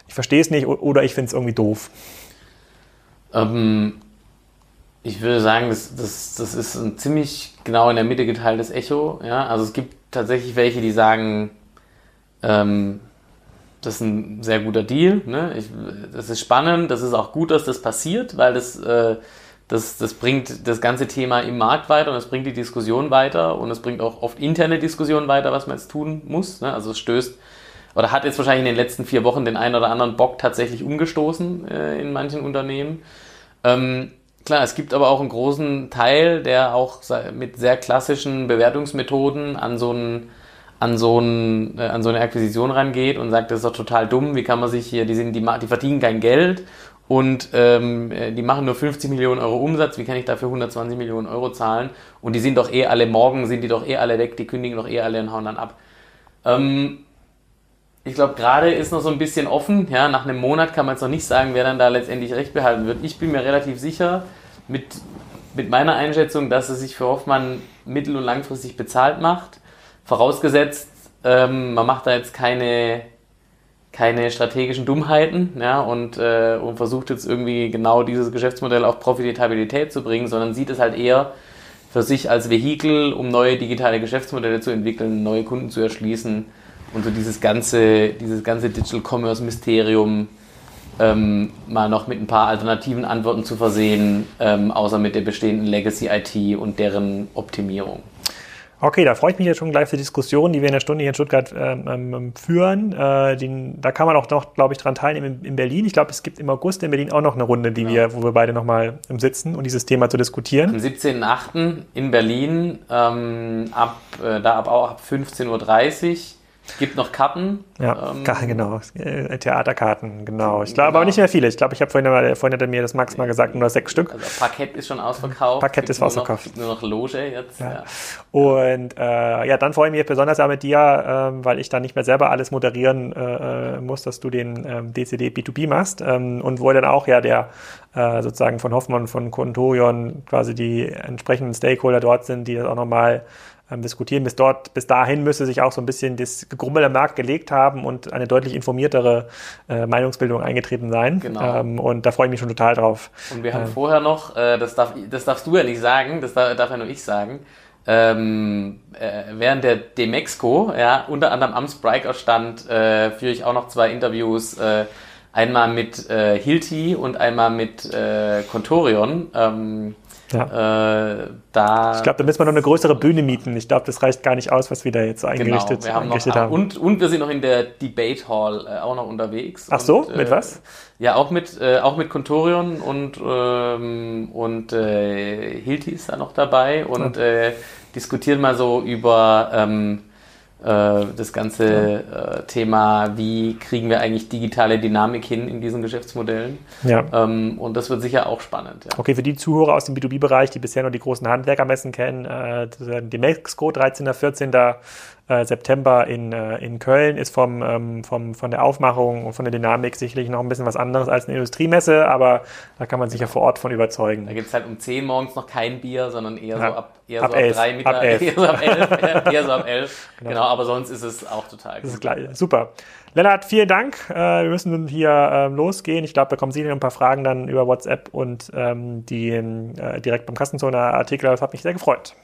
ich verstehe es nicht oder ich finde es irgendwie doof? Ähm, ich würde sagen, das, das, das ist ein ziemlich genau in der Mitte geteiltes Echo. Ja? Also es gibt tatsächlich welche, die sagen, ähm, das ist ein sehr guter Deal. Ne? Ich, das ist spannend, das ist auch gut, dass das passiert, weil das, äh, das, das bringt das ganze Thema im Markt weiter und es bringt die Diskussion weiter und es bringt auch oft interne Diskussionen weiter, was man jetzt tun muss. Ne? Also es stößt oder hat jetzt wahrscheinlich in den letzten vier Wochen den einen oder anderen Bock tatsächlich umgestoßen äh, in manchen Unternehmen. Ähm, Klar, es gibt aber auch einen großen Teil, der auch mit sehr klassischen Bewertungsmethoden an so, einen, an so, einen, äh, an so eine Akquisition rangeht und sagt, das ist doch total dumm, wie kann man sich hier, die, sind, die, die verdienen kein Geld und ähm, äh, die machen nur 50 Millionen Euro Umsatz, wie kann ich dafür 120 Millionen Euro zahlen? Und die sind doch eh alle, morgen sind die doch eh alle weg, die kündigen doch eh alle und hauen dann ab. Ähm, ich glaube, gerade ist noch so ein bisschen offen. Ja, nach einem Monat kann man jetzt noch nicht sagen, wer dann da letztendlich recht behalten wird. Ich bin mir relativ sicher mit, mit meiner Einschätzung, dass es sich für Hoffmann mittel- und langfristig bezahlt macht. Vorausgesetzt, ähm, man macht da jetzt keine, keine strategischen Dummheiten ja, und, äh, und versucht jetzt irgendwie genau dieses Geschäftsmodell auf Profitabilität zu bringen, sondern sieht es halt eher für sich als Vehikel, um neue digitale Geschäftsmodelle zu entwickeln, neue Kunden zu erschließen und so dieses ganze, dieses ganze Digital Commerce Mysterium ähm, mal noch mit ein paar alternativen Antworten zu versehen, ähm, außer mit der bestehenden Legacy IT und deren Optimierung. Okay, da freue ich mich jetzt schon gleich auf die Diskussion, die wir in der Stunde hier in Stuttgart ähm, ähm führen. Äh, den, da kann man auch noch, glaube ich, dran teilnehmen in, in Berlin. Ich glaube, es gibt im August in Berlin auch noch eine Runde, die ja. wir, wo wir beide nochmal sitzen und dieses Thema zu diskutieren. Am 17.08. in Berlin, ähm, ab, äh, da ab, auch ab 15.30 Uhr Gibt noch Karten. Ja, ähm, genau. Äh, Theaterkarten, genau. Ich glaube genau. aber nicht mehr viele. Ich glaube, ich habe vorhin, vorhin hat er mir das Max mal gesagt, nur sechs Stück. Also Parkett ist schon ausverkauft. Parkett ist ausverkauft. Noch, nur noch Loge jetzt. Ja. ja. Und äh, ja, dann freue ich mich besonders auch mit dir, ähm, weil ich dann nicht mehr selber alles moderieren äh, äh muss, dass du den ähm, DCD B2B machst. Ähm, und wo dann auch ja der äh, sozusagen von Hoffmann von Contorion quasi die entsprechenden Stakeholder dort sind, die das auch nochmal ähm, diskutieren. Bis dort, bis dahin müsste sich auch so ein bisschen das Gegrummel am Markt gelegt haben und eine deutlich informiertere äh, Meinungsbildung eingetreten sein. Genau. Ähm, und da freue ich mich schon total drauf. Und wir haben ähm, vorher noch, äh, das, darf, das darfst du ja nicht sagen, das darf, darf ja nur ich sagen, ähm, äh, während der Demexco, ja, unter anderem am Spriker stand, äh, führe ich auch noch zwei Interviews, äh, einmal mit äh, Hilti und einmal mit äh, Contorion. Ähm, ja. Äh, da ich glaube, da müssen wir noch eine größere Bühne mieten. Ich glaube, das reicht gar nicht aus, was wir da jetzt eingerichtet, genau, wir haben. Eingerichtet noch, haben. Und, und wir sind noch in der Debate Hall äh, auch noch unterwegs. Ach so, und, mit äh, was? Ja, auch mit, äh, auch mit Contorion und, ähm, und äh, Hilti ist da noch dabei und ja. diskutieren mal so über ähm, äh, das ganze äh, Thema, wie kriegen wir eigentlich digitale Dynamik hin in diesen Geschäftsmodellen. Ja. Ähm, und das wird sicher auch spannend. Ja. Okay, für die Zuhörer aus dem B2B-Bereich, die bisher nur die großen Handwerkermessen kennen, äh, die Mexiko 13. 14. äh, September in, äh, in Köln ist vom, ähm, vom, von der Aufmachung und von der Dynamik sicherlich noch ein bisschen was anderes als eine Industriemesse, aber da kann man sich ja vor Ort von überzeugen. Da gibt's halt um 10 morgens noch kein Bier, sondern eher Ja. so ab, eher Ab so ab elf. 3 Mittag, Ab elf. eher so ab 11, eher so ab 11. Genau. Genau. aber sonst ist es auch total Das ist gut. gleich. Super. Lennart, vielen Dank. Äh, wir müssen nun hier ähm, losgehen. Ich glaube, da kommen Sie noch ein paar Fragen dann über WhatsApp und ähm, die äh, direkt beim Kassenzoner-Artikel. Das hat mich sehr gefreut.